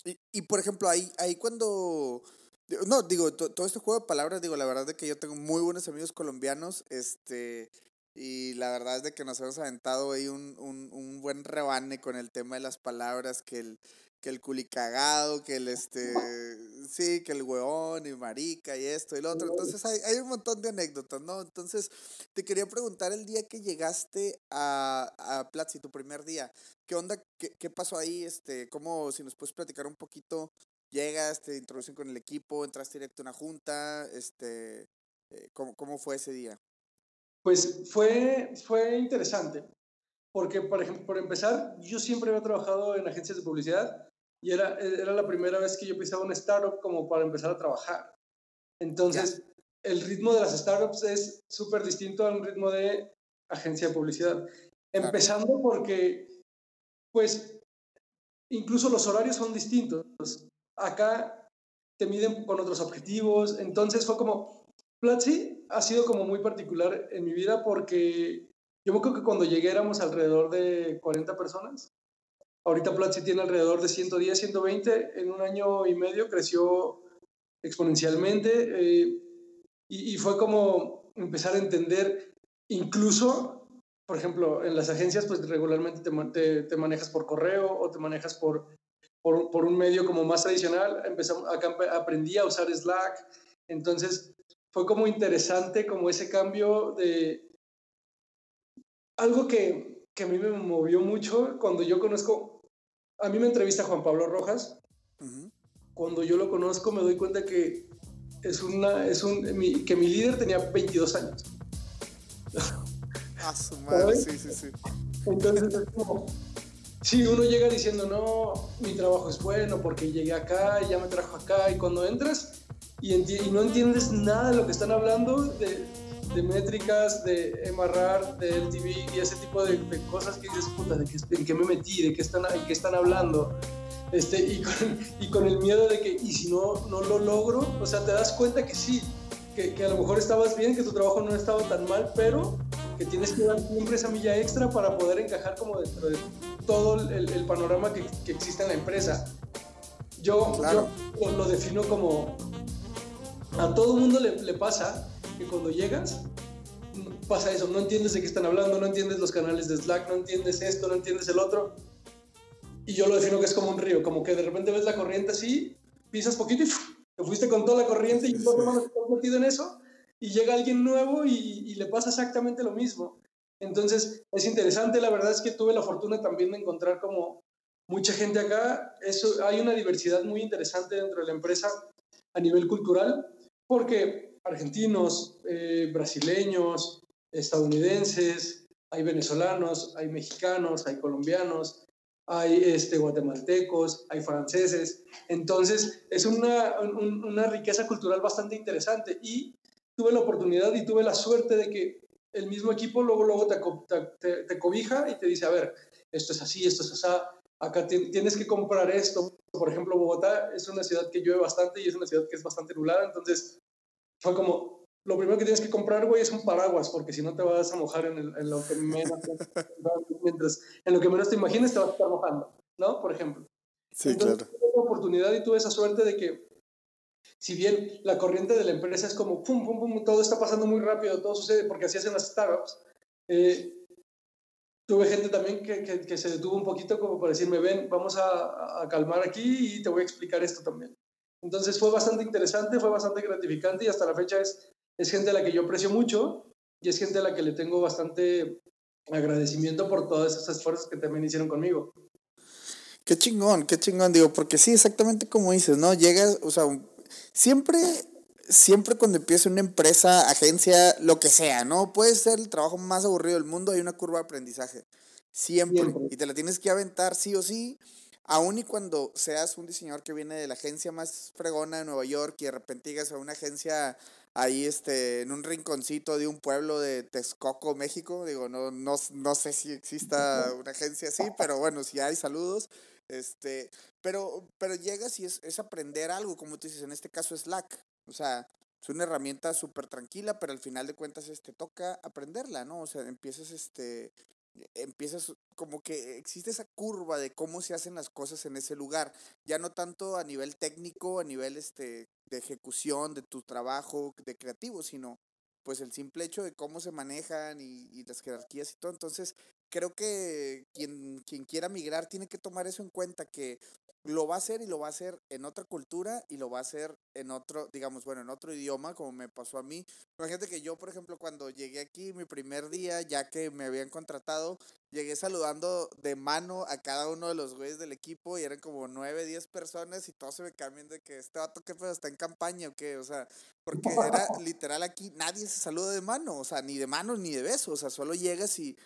y, y por ejemplo, ahí, ahí cuando no, digo, todo este juego de palabras, digo, la verdad es que yo tengo muy buenos amigos colombianos, este, y la verdad es de que nos hemos aventado ahí un, un, un buen rebane con el tema de las palabras, que el, que el culicagado, que el este, sí, que el hueón y marica y esto y lo otro. Entonces hay, hay un montón de anécdotas, ¿no? Entonces te quería preguntar el día que llegaste a, a Platzi, tu primer día, ¿qué onda? ¿Qué, qué pasó ahí? Este, ¿Cómo, si nos puedes platicar un poquito llegas, te introducen con el equipo, entras directo a una junta, este, eh, ¿cómo, ¿cómo, fue ese día? Pues fue, fue interesante, porque por, ejemplo, por empezar, yo siempre había trabajado en agencias de publicidad y era, era la primera vez que yo pisaba una startup como para empezar a trabajar. Entonces, el ritmo de las startups es súper distinto al ritmo de agencia de publicidad. Empezando porque, pues, incluso los horarios son distintos acá te miden con otros objetivos. Entonces fue como, Platzi ha sido como muy particular en mi vida porque yo me acuerdo que cuando llegué éramos alrededor de 40 personas. Ahorita Platzi tiene alrededor de 110, 120. En un año y medio creció exponencialmente eh, y, y, fue como empezar a entender, incluso, por ejemplo, en las agencias, pues regularmente te, te, te manejas por correo o te manejas por por, por, un medio como más tradicional, empezamos, acá aprendí a usar Slack, entonces fue como interesante como ese cambio de algo que, que a mí me movió mucho cuando yo conozco, a mí me entrevista Juan Pablo Rojas, cuando yo lo conozco me doy cuenta que es una, es un, que mi líder tenía 22 años. A su madre, sí, sí, sí. Entonces es como, sí, uno llega diciendo, no, mi trabajo es bueno porque llegué acá y ya me trajo acá, y cuando entras y, y no entiendes nada de lo que están hablando, de, métricas, de MRR, de LTV y ese tipo de, cosas que dices, puta, ¿de qué, ¿en qué me metí? ¿De qué están, en qué están hablando? Este, y, con, el miedo de que, ¿y si no, no lo logro? O sea, te das cuenta que sí, que, que, a lo mejor estabas bien, que tu trabajo no estaba tan mal, pero que tienes que dar siempre esa milla extra para poder encajar como dentro de todo el, el panorama que, que, existe en la empresa. Yo, yo lo, lo, defino como a todo mundo le, le pasa que cuando llegas pasa eso, no entiendes de qué están hablando, no entiendes los canales de Slack, no entiendes esto, no entiendes el otro. Y yo lo defino que es como un río, como que de repente ves la corriente así, pisas poquito y te fuiste con toda la corriente y todo no estás metido en eso, y llega alguien nuevo y, y, le pasa exactamente lo mismo. Entonces es interesante, la verdad es que tuve la fortuna también de encontrar como mucha gente acá, eso, hay una diversidad muy interesante dentro de la empresa a nivel cultural, porque argentinos, eh, brasileños, estadounidenses, hay venezolanos, hay mexicanos, hay colombianos, hay este, guatemaltecos, hay franceses. Entonces, es una, una riqueza cultural bastante interesante y tuve la oportunidad y tuve la suerte de que el mismo equipo luego, luego te, te, te cobija y te dice, a ver, esto es así, esto es así, acá tienes que comprar esto. Por ejemplo, Bogotá es una ciudad que llueve bastante y es una ciudad que es bastante nublada, entonces fue como, lo primero que tienes que comprar, güey, es un paraguas, porque si no te vas a mojar en, el, en lo que menos, mientras, en lo que menos te imagines te vas a estar mojando, ¿no? Por ejemplo. Sí, claro. Tuve la oportunidad y tuve esa suerte de que, si bien la corriente de la empresa es como, pum, pum, pum, todo está pasando muy rápido, todo sucede porque así hacen las startups, eh, tuve gente también que, que, que, se detuvo un poquito como para decirme, ven, vamos a, a calmar aquí y te voy a explicar esto también. Entonces fue bastante interesante, fue bastante gratificante y hasta la fecha es, es gente a la que yo aprecio mucho y es gente a la que le tengo bastante agradecimiento por todas esas esfuerzos que también hicieron conmigo. Qué chingón, qué chingón, digo, porque sí, exactamente como dices, ¿no? Llegas, o sea, siempre, siempre cuando empieza una empresa, agencia, lo que sea, ¿no? Puede ser el trabajo más aburrido del mundo, hay una curva de aprendizaje. Siempre. siempre. Y te la tienes que aventar sí o sí aun y cuando seas un diseñador que viene de la agencia más fregona de Nueva York y de repente llegas a una agencia ahí este, en un rinconcito de un pueblo de Texcoco, México, digo, no, no, no sé si exista una agencia así, pero bueno, si hay saludos, este, pero, pero llegas y es, es aprender algo, como tú dices, en este caso Slack, o sea, es una herramienta súper tranquila, pero al final de cuentas este, toca aprenderla, ¿no? O sea, empiezas este, empiezas como que existe esa curva de cómo se hacen las cosas en ese lugar, ya no tanto a nivel técnico, a nivel este de ejecución de tu trabajo de creativo, sino pues el simple hecho de cómo se manejan y, y las jerarquías y todo. Entonces, creo que quien, quien quiera migrar tiene que tomar eso en cuenta, que lo va a hacer y lo va a hacer en otra cultura y lo va a hacer en otro, digamos, bueno, en otro idioma, como me pasó a mí. Imagínate que yo, por ejemplo, cuando llegué aquí, mi primer día, ya que me habían contratado, llegué saludando de mano a cada uno de los güeyes del equipo y eran como nueve, diez personas y todos se me cambian de que este vato que está en campaña o qué, o sea, porque era literal aquí, nadie se saluda de mano, o sea, ni de mano ni de beso, o sea, solo llegas y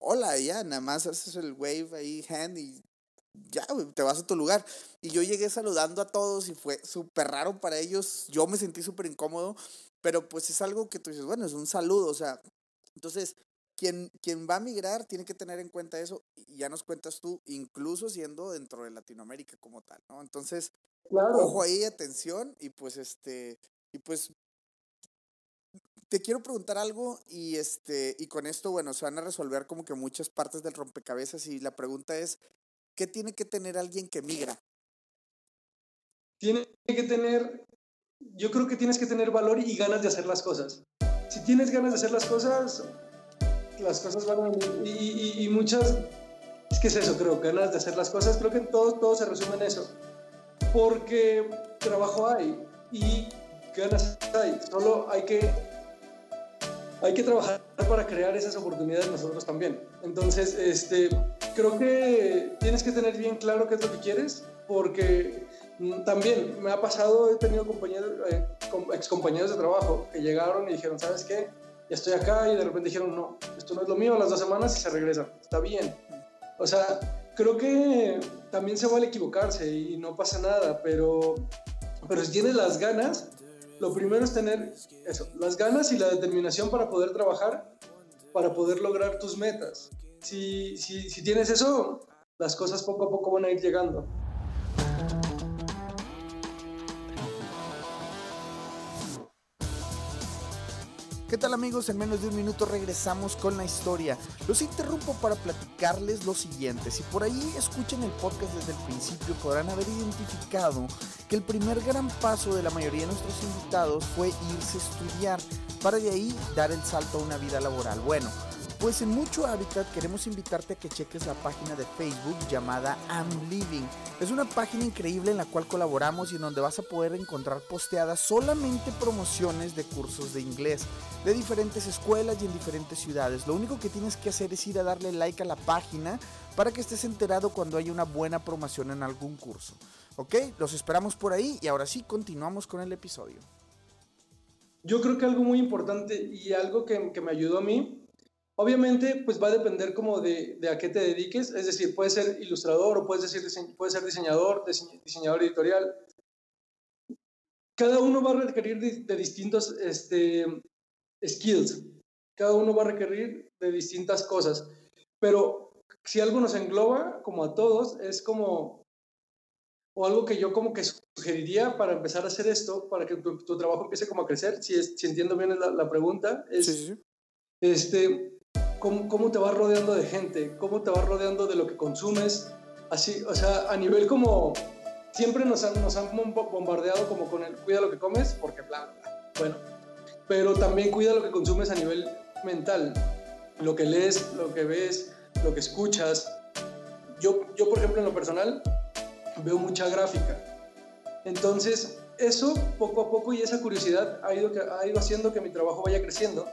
hola, ya, nada más haces el wave ahí, hand y ya, te vas a tu lugar. Y yo llegué saludando a todos y fue súper raro para ellos. Yo me sentí súper incómodo, pero pues es algo que tú dices, bueno, es un saludo, o sea, entonces, quien, quien va a migrar tiene que tener en cuenta eso, y ya nos cuentas tú, incluso siendo dentro de Latinoamérica como tal, ¿no? Entonces, ojo ahí, atención, y pues este, y pues te quiero preguntar algo y este y con esto bueno se van a resolver como que muchas partes del rompecabezas y la pregunta es ¿Qué tiene que tener alguien que migra? Tiene que tener, yo creo que tienes que tener valor y ganas de hacer las cosas. Si tienes ganas de hacer las cosas, las cosas van a. Y, muchas, es que es eso, creo, ganas de hacer las cosas. Creo que en todo se resume en eso. Porque trabajo hay y ganas hay. Solo hay que, hay que trabajar para crear esas oportunidades nosotros también. Entonces, este, creo que tienes que tener bien claro qué es lo que quieres, porque mm, también me ha pasado, he tenido compañeros, eh, ex compañeros de trabajo que llegaron y dijeron, ¿sabes qué? estoy acá y de repente dijeron, no, esto no es lo mío, las dos semanas y se regresan, está bien. O sea, creo que también se vale equivocarse y no pasa nada, pero, pero si tienes las ganas, lo primero es tener eso, las ganas y la determinación para poder trabajar, para poder lograr tus metas. Si, si, si tienes eso, las cosas poco a poco van a ir llegando. ¿Qué tal amigos? En menos de un minuto regresamos con la historia. Los interrumpo para platicarles lo siguiente. Si por ahí escuchan el podcast desde el principio podrán haber identificado que el primer gran paso de la mayoría de nuestros invitados fue irse a estudiar para de ahí dar el salto a una vida laboral. Bueno, pues en Mucho Hábitat queremos invitarte a que cheques la página de Facebook llamada I'm Living. Es una página increíble en la cual colaboramos y en donde vas a poder encontrar posteadas solamente promociones de cursos de inglés de diferentes escuelas y en diferentes ciudades. Lo único que tienes que hacer es ir a darle like a la página para que estés enterado cuando haya una buena promoción en algún curso. ¿Ok? Los esperamos por ahí y ahora sí continuamos con el episodio. Yo creo que algo muy importante y algo que, que me ayudó a mí Obviamente, pues va a depender como de, de, a qué te dediques, es decir, puedes ser ilustrador o puedes, decir, puedes ser diseñador, diseñador editorial. Cada uno va a requerir de, distintos este, skills, cada uno va a requerir de distintas cosas, pero si algo nos engloba, como a todos, es como, o algo que yo como que sugeriría para empezar a hacer esto, para que tu, trabajo empiece como a crecer, si, es, si entiendo bien la, la pregunta, es, sí, sí. Este, cómo, te vas rodeando de gente, cómo te vas rodeando de lo que consumes, así, o sea, a nivel como, siempre nos han, nos han bombardeado como con el cuida lo que comes, porque bla, bla, bueno, pero también cuida lo que consumes a nivel mental, lo que lees, lo que ves, lo que escuchas. Yo, yo por ejemplo, en lo personal, veo mucha gráfica. Entonces, eso poco a poco y esa curiosidad ha ido, ha ido haciendo que mi trabajo vaya creciendo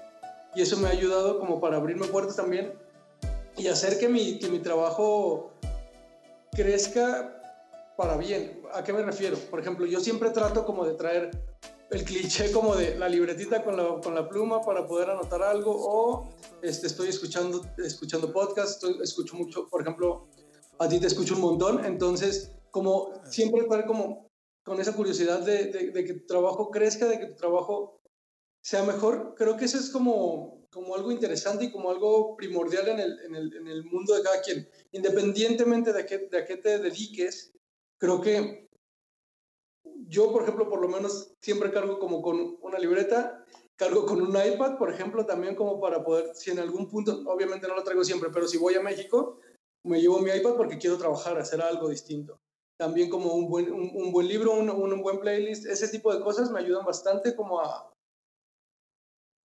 y eso me ha ayudado como para abrirme puertas también y hacer que mi, que mi trabajo crezca para bien. ¿A qué me refiero? Por ejemplo, yo siempre trato como de traer el cliché como de la libretita con la, con la pluma para poder anotar algo o este, estoy escuchando, escuchando podcast, escucho mucho, por ejemplo, a ti te escucho un montón, entonces como siempre estar como con esa curiosidad de, de, de que tu trabajo crezca, de que tu trabajo sea mejor, creo que eso es como, como algo interesante y como algo primordial en el, en el, en el mundo de cada quien. Independientemente de a, qué, de a qué te dediques, creo que yo, por ejemplo, por lo menos siempre cargo como con una libreta, cargo con un iPad, por ejemplo, también como para poder, si en algún punto, obviamente no lo traigo siempre, pero si voy a México, me llevo mi iPad porque quiero trabajar, hacer algo distinto. También como un buen, un, un buen libro, un, un, buen playlist, ese tipo de cosas me ayudan bastante como a,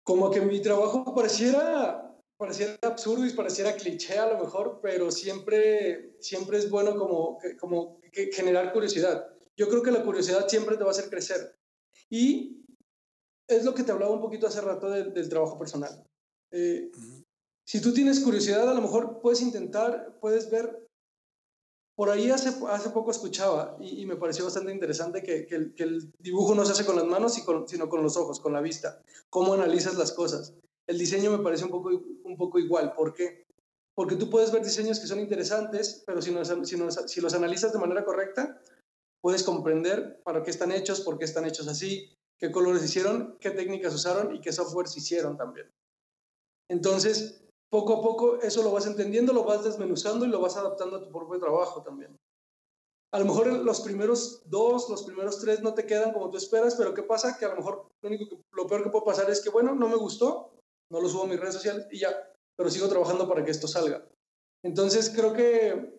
como que mi trabajo pareciera, pareciera absurdo y pareciera cliché a lo mejor, pero siempre, siempre es bueno como, como generar curiosidad. Yo creo que la curiosidad siempre te va a hacer crecer. Y es lo que te hablaba un poquito hace rato del trabajo personal. Eh, si tú tienes curiosidad, a lo mejor puedes intentar, puedes ver por ahí hace, hace poco escuchaba y, me pareció bastante interesante que, que, el, dibujo no se hace con las manos, sino con los ojos, con la vista. Cómo analizas las cosas. El diseño me parece un poco, un poco igual. ¿Por qué? Porque tú puedes ver diseños que son interesantes, pero si, no, si, no, si los analizas de manera correcta, puedes comprender para qué están hechos, por qué están hechos así, qué colores hicieron, qué técnicas usaron y qué softwares hicieron también. Entonces, poco a poco eso lo vas entendiendo, lo vas desmenuzando y lo vas adaptando a tu propio trabajo también. A lo mejor los primeros dos, los primeros tres no te quedan como tú esperas, pero ¿qué pasa? Que a lo mejor lo, lo peor que puede pasar es que, bueno, no me gustó, no lo subo a mis redes sociales y ya, pero sigo trabajando para que esto salga. Entonces creo que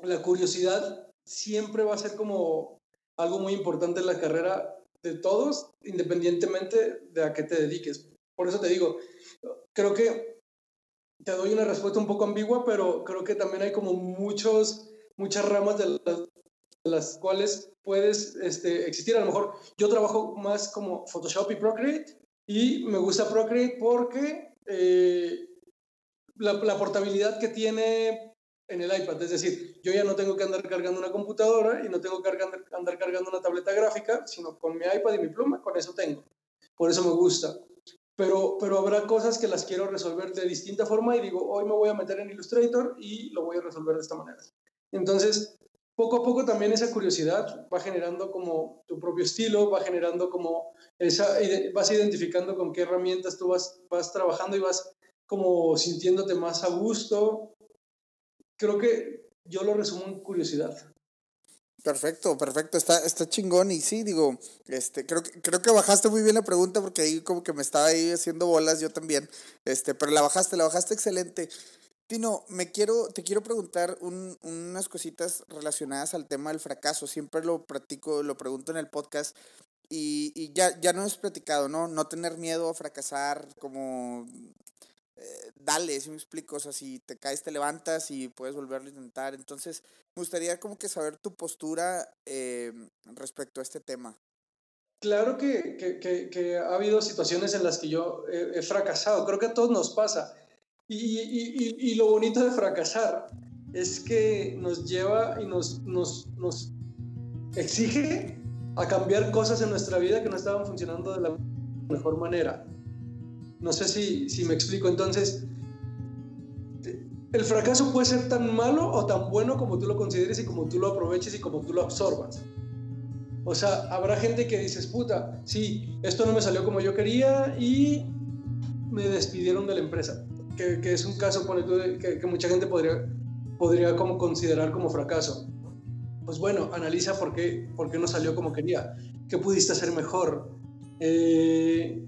la curiosidad siempre va a ser como algo muy importante en la carrera de todos, independientemente de a qué te dediques. Por eso te digo, creo que te doy una respuesta un poco ambigua, pero creo que también hay como muchos, muchas ramas de las, cuales puedes este, existir. A lo mejor yo trabajo más como Photoshop y Procreate y me gusta Procreate porque eh, la, la, portabilidad que tiene en el iPad, es decir, yo ya no tengo que andar cargando una computadora y no tengo que andar cargando una tableta gráfica, sino con mi iPad y mi pluma, con eso tengo. Por eso me gusta. Pero, pero habrá cosas que las quiero resolver de distinta forma y digo, hoy me voy a meter en Illustrator y lo voy a resolver de esta manera. Entonces, poco a poco también esa curiosidad va generando como tu propio estilo, va generando como esa, vas identificando con qué herramientas tú vas, vas trabajando y vas como sintiéndote más a gusto. Creo que yo lo resumo en curiosidad. Perfecto, perfecto, está, está chingón y sí, digo, este, creo, creo que bajaste muy bien la pregunta porque ahí como que me estaba ahí haciendo bolas yo también, este, pero la bajaste, la bajaste excelente. Tino, me quiero, te quiero preguntar un, unas cositas relacionadas al tema del fracaso, siempre lo practico, lo pregunto en el podcast y, y ya, ya no has platicado, ¿no? No tener miedo a fracasar, como eh, dale, si me explico, o sea, si te caes, te levantas y puedes volverlo a intentar. Entonces, me gustaría como que saber tu postura eh, respecto a este tema. Claro que, que, que, ha habido situaciones en las que yo he, fracasado, creo que a todos nos pasa. Y, y, y, lo bonito de fracasar es que nos lleva y nos, nos, nos exige a cambiar cosas en nuestra vida que no estaban funcionando de la mejor manera. No sé si, si me explico. Entonces, el fracaso puede ser tan malo o tan bueno como tú lo consideres y como tú lo aproveches y como tú lo absorbas. O sea, habrá gente que dices, puta, sí, esto no me salió como yo quería y me despidieron de la empresa. Que, que es un caso que, que, mucha gente podría, podría como considerar como fracaso. Pues bueno, analiza por qué, por qué no salió como quería. ¿Qué pudiste hacer mejor? Eh,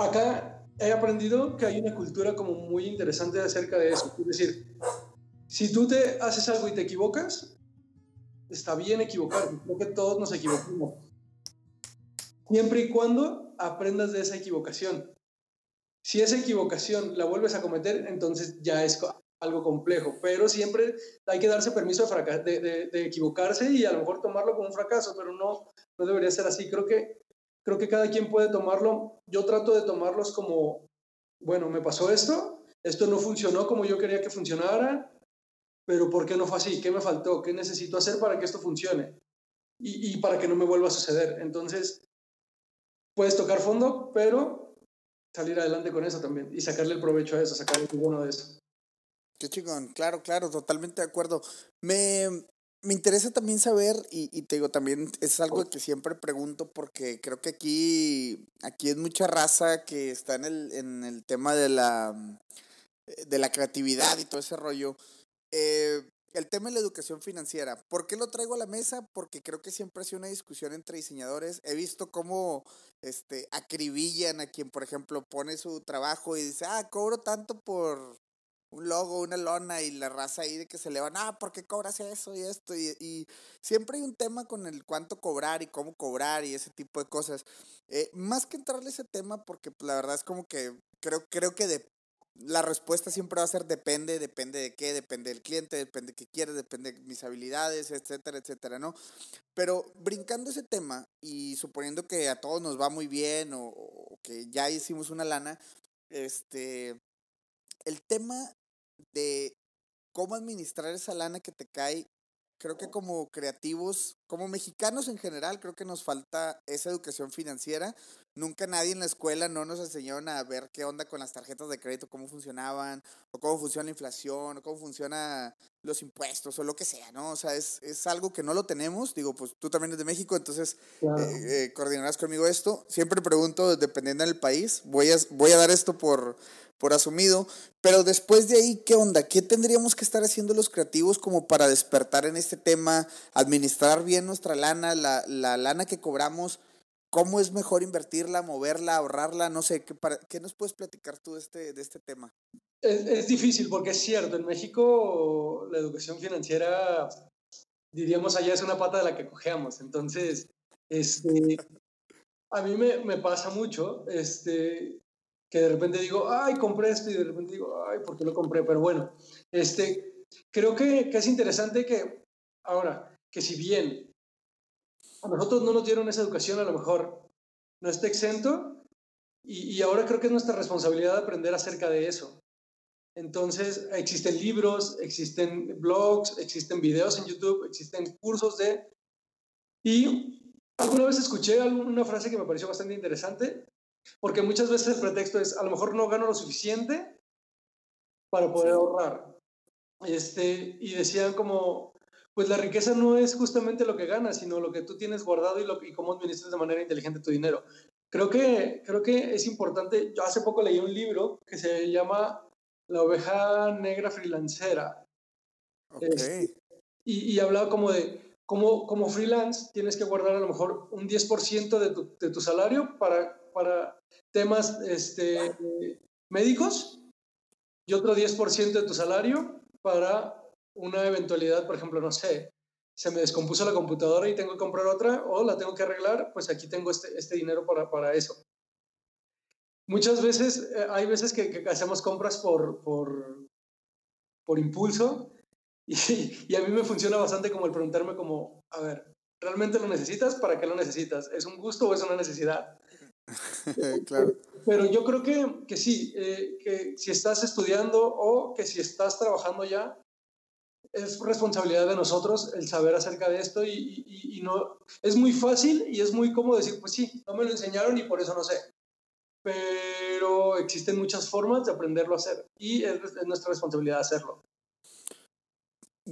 acá he aprendido que hay una cultura como muy interesante acerca de eso. Es decir, si tú te haces algo y te equivocas, está bien equivocarte. Creo que todos nos equivocamos. Siempre y cuando aprendas de esa equivocación. Si esa equivocación la vuelves a cometer, entonces ya es algo complejo. Pero siempre hay que darse permiso de, de, equivocarse y a lo mejor tomarlo como un fracaso, pero no, no debería ser así. Creo que creo que cada quien puede tomarlo. Yo trato de tomarlos como, bueno, me pasó esto, esto no funcionó como yo quería que funcionara, pero ¿por qué no fue así? ¿Qué me faltó? ¿Qué necesito hacer para que esto funcione? Y, y para que no me vuelva a suceder. Entonces, puedes tocar fondo, pero salir adelante con eso también y sacarle el provecho a eso, sacarle el bueno de eso. Qué chingón, claro, claro, totalmente de acuerdo. Me, me interesa también saber, y, y, te digo, también es algo que siempre pregunto porque creo que aquí, aquí es mucha raza que está en el, en el tema de la, de la creatividad y todo ese rollo. Eh, el tema de la educación financiera. ¿Por qué lo traigo a la mesa? Porque creo que siempre ha sido una discusión entre diseñadores. He visto cómo este, acribillan a quien, por ejemplo, pone su trabajo y dice, ah, cobro tanto por, un logo, una lona y la raza ahí de que se le van, ah, ¿por qué cobras eso y esto? Y, siempre hay un tema con el cuánto cobrar y cómo cobrar y ese tipo de cosas. Eh, más que entrarle ese tema, porque pues, la verdad es como que creo, creo que de, la respuesta siempre va a ser depende, depende de qué, depende del cliente, depende de qué quieres, depende de mis habilidades, etcétera, etcétera, ¿no? Pero brincando ese tema y suponiendo que a todos nos va muy bien o, o que ya hicimos una lana, este, el tema de cómo administrar esa lana que te cae, creo que como creativos, como mexicanos en general, creo que nos falta esa educación financiera. Nunca nadie en la escuela no nos enseñaron a ver qué onda con las tarjetas de crédito, cómo funcionaban, o cómo funciona la inflación, o cómo funciona los impuestos, o lo que sea, ¿no? O sea, es, es algo que no lo tenemos. Digo, pues tú también eres de México, entonces eh, eh, coordinarás conmigo esto. Siempre pregunto, dependiendo del país, voy a, voy a dar esto por por asumido, pero después de ahí, ¿qué onda? ¿Qué tendríamos que estar haciendo los creativos como para despertar en este tema, administrar bien nuestra lana, la, la lana que cobramos? ¿Cómo es mejor invertirla, moverla, ahorrarla? No sé, ¿qué, ¿qué nos puedes platicar tú de este, de este tema? Es, es difícil porque es cierto, en México la educación financiera, diríamos allá, es una pata de la que cojeamos. Entonces, este, a mí me, me pasa mucho, este, que de repente digo, ay, compré esto y de repente digo, ay, ¿por qué lo compré? Pero bueno, este, creo que, es interesante que ahora, que si bien a nosotros no nos dieron esa educación, a lo mejor no está exento, y, y, ahora creo que es nuestra responsabilidad aprender acerca de eso. Entonces, existen libros, existen blogs, existen videos en YouTube, existen cursos de... Y alguna vez escuché una frase que me pareció bastante interesante Porque muchas veces el pretexto es, a lo mejor no gano lo suficiente para poder ahorrar. Este, y decían como, pues la riqueza no es justamente lo que ganas, sino lo que tú tienes guardado y, lo, y cómo administras de manera inteligente tu dinero. Creo que, creo que es importante, yo hace poco leí un libro que se llama La oveja negra freelancera. Este, y, y hablaba como de, como, como freelance tienes que guardar a lo mejor un 10% de tu, de tu salario para, para temas este, médicos y otro 10% de tu salario para una eventualidad, por ejemplo, no sé, se me descompuso la computadora y tengo que comprar otra o la tengo que arreglar, pues aquí tengo este, este dinero para, para eso. Muchas veces, eh, hay veces que, que, hacemos compras por, por, por impulso y, a mí me funciona bastante como el preguntarme como, a ver, ¿realmente lo necesitas? ¿Para qué lo necesitas? ¿Es un gusto o es una necesidad? claro. Pero yo creo que, que sí, eh, que si estás estudiando o que si estás trabajando ya, es responsabilidad de nosotros el saber acerca de esto y, y, no, es muy fácil y es muy cómodo decir, pues sí, no me lo enseñaron y por eso no sé. Pero existen muchas formas de aprenderlo a hacer y es, es nuestra responsabilidad hacerlo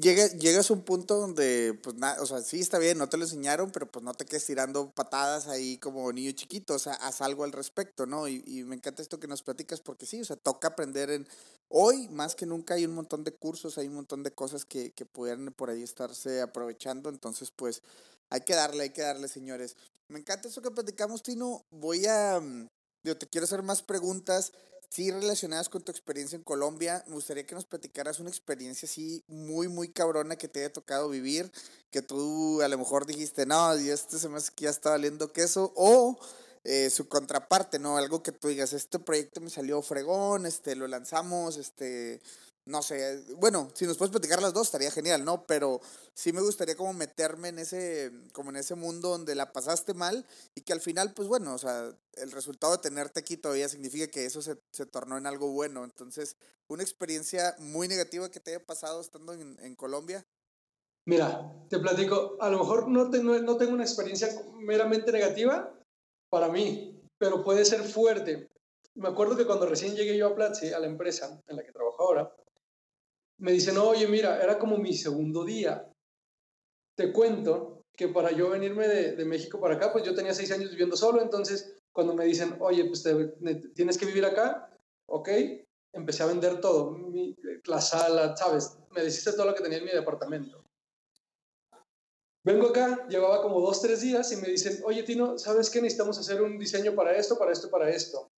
llega, llegas a un punto donde, pues, nada, o sea, sí está bien, no te lo enseñaron, pero pues no te quedes tirando patadas ahí como niño chiquito, o sea, haz algo al respecto, ¿no? Y, y, me encanta esto que nos platicas porque sí, o sea, toca aprender en... Hoy, más que nunca, hay un montón de cursos, hay un montón de cosas que, que pudieran por ahí estarse aprovechando, entonces, pues, hay que darle, hay que darle, señores. Me encanta eso que platicamos, Tino. Voy a... Mm, yo te quiero hacer más preguntas sí relacionadas con tu experiencia en Colombia. Me gustaría que nos platicaras una experiencia así muy, muy cabrona que te haya tocado vivir, que tú a lo mejor dijiste, no, y este se me hace que ya está valiendo queso, o eh, su contraparte, ¿no? Algo que tú digas, este proyecto me salió fregón, este, lo lanzamos, este, no sé, bueno, si nos puedes platicar las dos estaría genial, ¿no? Pero sí me gustaría como meterme en ese, como en ese mundo donde la pasaste mal y que al final, pues bueno, o sea, el resultado de tenerte aquí todavía significa que eso se, se tornó en algo bueno. Entonces, una experiencia muy negativa que te haya pasado estando en, Colombia. Mira, te platico, a lo mejor no tengo, no tengo una experiencia meramente negativa para mí, pero puede ser fuerte. Me acuerdo que cuando recién llegué yo a Platzi, a la empresa en la que trabajo ahora, me dicen, oye, mira, era como mi segundo día. Te cuento que para yo venirme de, de, México para acá, pues yo tenía seis años viviendo solo, entonces cuando me dicen, oye, pues te, tienes que vivir acá, ok, empecé a vender todo, mi, la sala, ¿sabes? Me deshice todo lo que tenía en mi departamento. Vengo acá, llevaba como dos, tres días y me dicen, oye, Tino, ¿sabes qué? Necesitamos hacer un diseño para esto, para esto, para esto.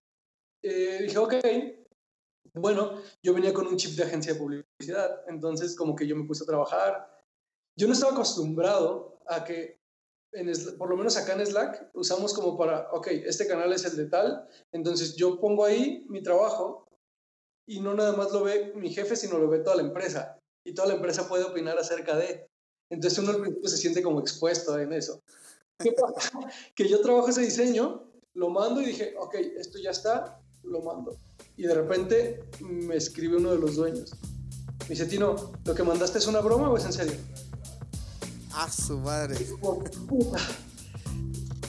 Eh, dije, ok, bueno, yo venía con un chip de agencia de publicidad, entonces como que yo me puse a trabajar. Yo no estaba acostumbrado a que, por lo menos acá en Slack, usamos como para, ok, este canal es el de tal, entonces yo pongo ahí mi trabajo y no nada más lo ve mi jefe, sino lo ve toda la empresa. Y toda la empresa puede opinar acerca de. Entonces uno al principio se siente como expuesto en eso. ¿Qué pasa? que yo trabajo ese diseño, lo mando y dije, ok, esto ya está, lo mando y de repente me escribe uno de los dueños. Me dice, Tino, ¿lo que mandaste es una broma o es en serio? A su madre.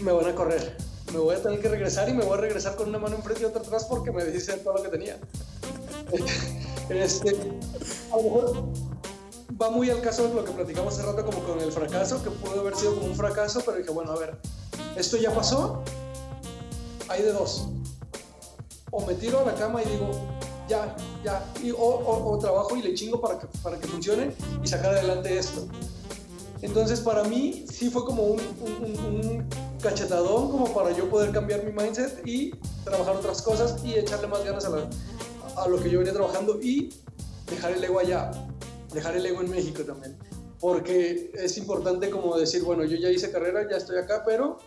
Me van a correr. Me voy a tener que regresar y me voy a regresar con una mano enfrente y otra atrás porque me deshice todo lo que tenía. Este, a lo mejor va muy al caso de lo que platicamos hace rato como con el fracaso, que pudo haber sido como un fracaso, pero dije, bueno, a ver, esto ya pasó, hay de dos o me tiro a la cama y digo, ya, ya, o, o, trabajo y le chingo para que, para que funcione y sacar adelante esto. Entonces para mí sí fue como un, un, un, cachetadón como para yo poder cambiar mi mindset y trabajar otras cosas y echarle más ganas a, la, a lo que yo venía trabajando y dejar el ego allá, dejar el ego en México también. Porque es importante como decir, bueno, yo ya hice carrera, ya estoy acá, pero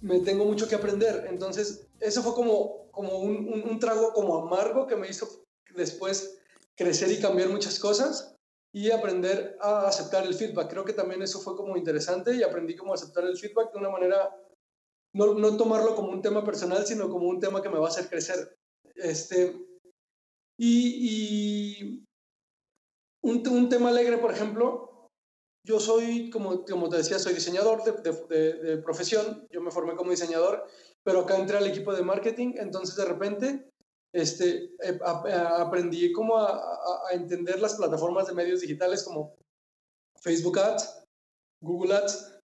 me tengo mucho que aprender. Entonces, eso fue como, como un, un, trago como amargo que me hizo después crecer y cambiar muchas cosas y aprender a aceptar el feedback. Creo que también eso fue como interesante y aprendí como aceptar el feedback de una manera, no, no tomarlo como un tema personal, sino como un tema que me va a hacer crecer. Este, y, y un, un tema alegre, por ejemplo, yo soy, como, como te decía, soy diseñador de, profesión, yo me formé como diseñador, pero acá entré al equipo de marketing, entonces de repente este, aprendí como a, a, entender las plataformas de medios digitales como Facebook Ads, Google Ads,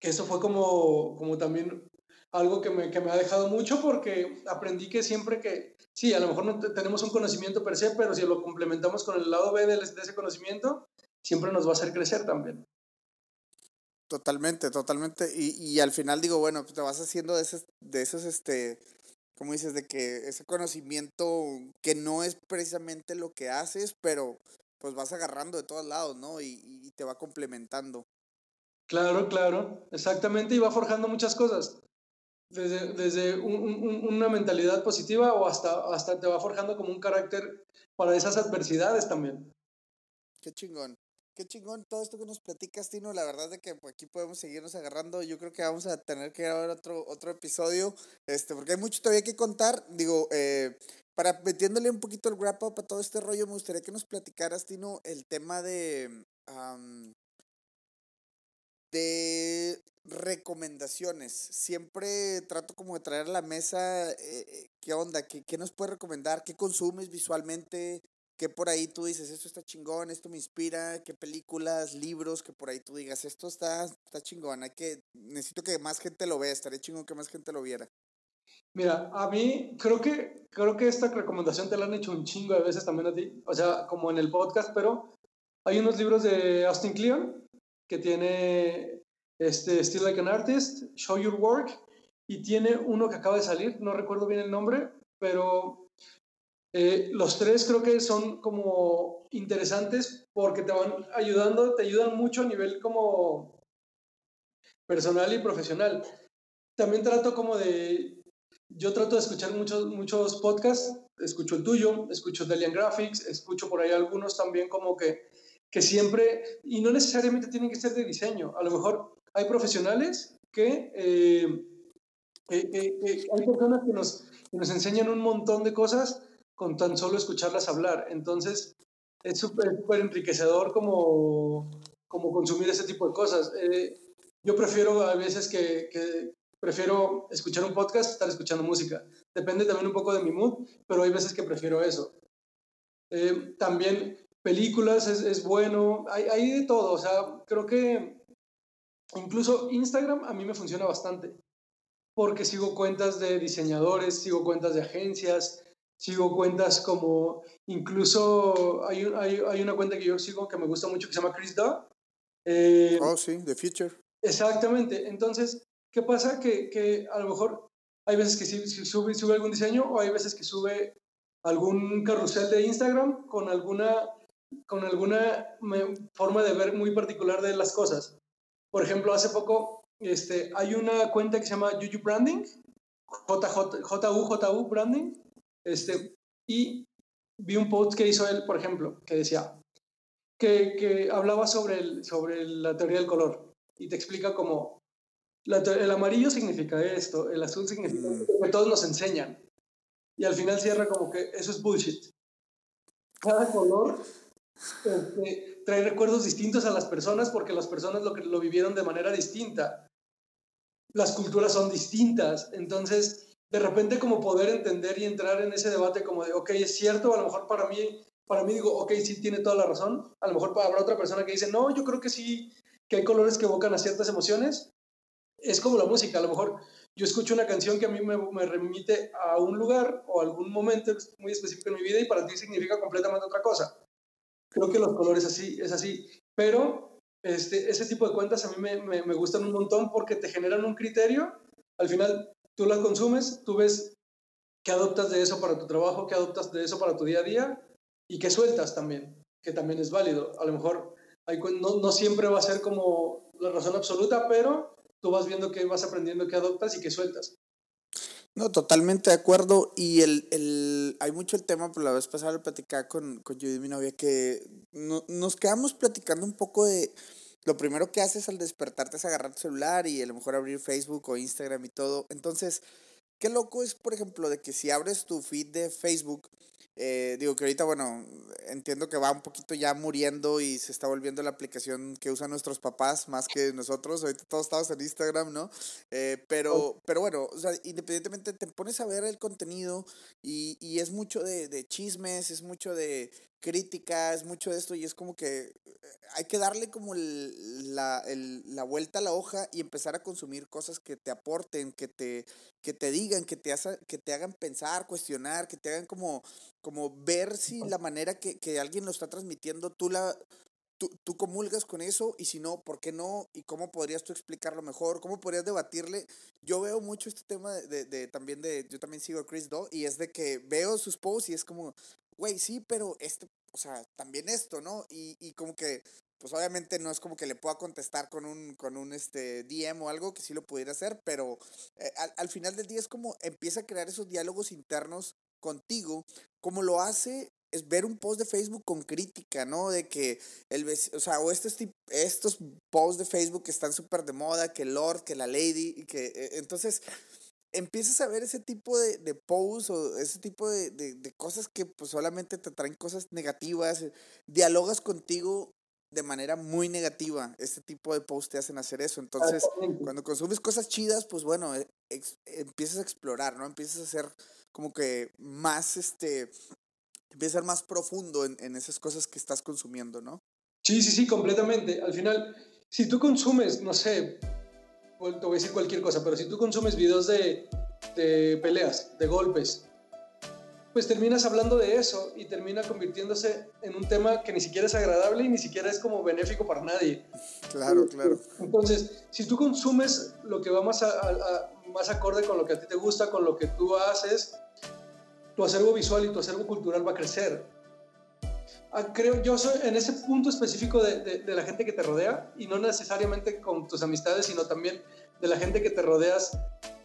que eso fue como, como también algo que me, que me ha dejado mucho porque aprendí que siempre que, sí, a lo mejor no tenemos un conocimiento per se, pero si lo complementamos con el lado B de, de ese conocimiento, siempre nos va a hacer crecer también. Totalmente, totalmente. Y, y al final digo, bueno, pues te vas haciendo de esos, de esos, este, como dices, de que ese conocimiento que no es precisamente lo que haces, pero pues vas agarrando de todos lados, ¿no? Y, y te va complementando. Claro, claro, exactamente, y va forjando muchas cosas. Desde, desde una mentalidad positiva o hasta, hasta te va forjando como un carácter para esas adversidades también. Qué chingón. Qué chingón todo esto que nos platicas, Tino. La verdad es que pues, aquí podemos seguirnos agarrando. Yo creo que vamos a tener que grabar otro, otro episodio, este, porque hay mucho todavía que contar. Digo, eh, para metiéndole un poquito el wrap up a todo este rollo, me gustaría que nos platicaras, Tino, el tema de de recomendaciones. Siempre trato como de traer a la mesa eh, qué onda, ¿Qué, qué nos puedes recomendar, qué consumes visualmente, qué por ahí tú dices, esto está chingón, esto me inspira, qué películas, libros, que por ahí tú digas, esto está, está chingón, hay que, necesito que más gente lo vea, estaría chingón que más gente lo viera. Mira, a mí creo que, creo que esta recomendación te la han hecho un chingo de veces también a ti, o sea, como en el podcast, pero hay unos libros de Austin Kleon que tiene este, Still Like an Artist, Show Your Work, y tiene uno que acaba de salir, no recuerdo bien el nombre, pero eh, los tres creo que son como interesantes porque te van ayudando, te ayudan mucho a nivel como personal y profesional. También trato como de, yo trato de escuchar muchos, muchos podcasts, escucho el tuyo, escucho Delian Graphics, escucho por ahí algunos también como que que siempre, y no necesariamente tienen que ser de diseño, a lo mejor hay profesionales que, eh, hay personas que nos, nos enseñan un montón de cosas con tan solo escucharlas hablar. Entonces, es súper enriquecedor como, como consumir ese tipo de cosas. Eh, yo prefiero a veces que, que, prefiero escuchar un podcast estar escuchando música. Depende también un poco de mi mood, pero hay veces que prefiero eso. Eh, también películas es, es bueno, hay, hay, de todo, o sea, creo que incluso Instagram a mí me funciona bastante, porque sigo cuentas de diseñadores, sigo cuentas de agencias, sigo cuentas como, incluso hay, hay, hay una cuenta que yo sigo que me gusta mucho que se llama Chris Daw. Eh, oh, sí, The Future. Exactamente, entonces, ¿qué pasa? Que, que a lo mejor hay veces que sube, sube algún diseño o hay veces que sube algún carrusel de Instagram con alguna con alguna forma de ver muy particular de las cosas. Por ejemplo, hace poco este, hay una cuenta que se llama Juju Branding, JU, Branding, este, y vi un post que hizo él, por ejemplo, que decía, que, que hablaba sobre, el, sobre la teoría del color y te explica cómo el amarillo significa esto, el azul significa mm. que todos nos enseñan. Y al final cierra como que eso es bullshit. Cada color este, trae recuerdos distintos a las personas porque las personas lo, lo vivieron de manera distinta. Las culturas son distintas. Entonces, de repente como poder entender y entrar en ese debate como de, ok, es cierto, a lo mejor para mí, para mí digo, ok, sí tiene toda la razón. A lo mejor habrá otra persona que dice, no, yo creo que sí, que hay colores que evocan a ciertas emociones. Es como la música, a lo mejor yo escucho una canción que a mí me, me remite a un lugar o algún momento muy específico en mi vida y para ti significa completamente otra cosa. Creo que los colores así, es así. Pero este, ese tipo de cuentas a mí me, me, gustan un montón porque te generan un criterio. Al final, tú las consumes, tú ves qué adoptas de eso para tu trabajo, qué adoptas de eso para tu día a día y qué sueltas también, que también es válido. A lo mejor no, no siempre va a ser como la razón absoluta, pero tú vas viendo qué vas aprendiendo, qué adoptas y qué sueltas. No, totalmente de acuerdo. Y el, el, hay mucho el tema, por la vez pasada lo platicaba con, con Judy, mi novia, que no, nos quedamos platicando un poco de lo primero que haces al despertarte es agarrar tu celular y a lo mejor abrir Facebook o Instagram y todo. Entonces, qué loco es, por ejemplo, de que si abres tu feed de Facebook, Eh, digo que ahorita, bueno, entiendo que va un poquito ya muriendo y se está volviendo la aplicación que usan nuestros papás más que nosotros. Ahorita todos estamos en Instagram, ¿no? Eh, pero, pero bueno, o sea, independientemente te pones a ver el contenido y, y es mucho de, de chismes, es mucho de crítica, es mucho de esto y es como que hay que darle como la, la, vuelta a la hoja y empezar a consumir cosas que te aporten, que te, que te digan, que te, que te hagan pensar, cuestionar, que te hagan como, como ver si la manera que, que alguien lo está transmitiendo, tú la... Tú, tú, comulgas con eso y si no, ¿por qué no? ¿Y cómo podrías tú explicarlo mejor? ¿Cómo podrías debatirle? Yo veo mucho este tema de, de, también de, yo también sigo a Chris Doe y es de que veo sus posts y es como, güey, sí, pero este, o sea, también esto, ¿no? Y, y como que, pues obviamente no es como que le pueda contestar con un, con un este, DM o algo que sí lo pudiera hacer, pero eh, al, al final del día es como empieza a crear esos diálogos internos contigo, como lo hace es ver un post de Facebook con crítica, ¿no? De que el o sea, o estos, estos posts de Facebook que están súper de moda, que Lord, que la Lady, y que eh, entonces empiezas a ver ese tipo de, de posts o ese tipo de, de, cosas que pues solamente te traen cosas negativas, eh, dialogas contigo de manera muy negativa. Este tipo de posts te hacen hacer eso. Entonces, cuando consumes cosas chidas, pues bueno, eh, empiezas a explorar, ¿no? Empiezas a ser como que más, este, empiezas a ser más profundo en, en esas cosas que estás consumiendo, ¿no? Sí, sí, sí, completamente. Al final, si tú consumes, no sé, te voy a decir cualquier cosa, pero si tú consumes videos de, de peleas, de golpes, pues terminas hablando de eso y termina convirtiéndose en un tema que ni siquiera es agradable y ni siquiera es como benéfico para nadie. Claro, claro. Entonces, si tú consumes lo que va más, a, más acorde con lo que a ti te gusta, con lo que tú haces, tu acervo visual y tu acervo cultural va a crecer. Ah, creo, yo soy en ese punto específico de, de, la gente que te rodea y no necesariamente con tus amistades, sino también de la gente que te rodeas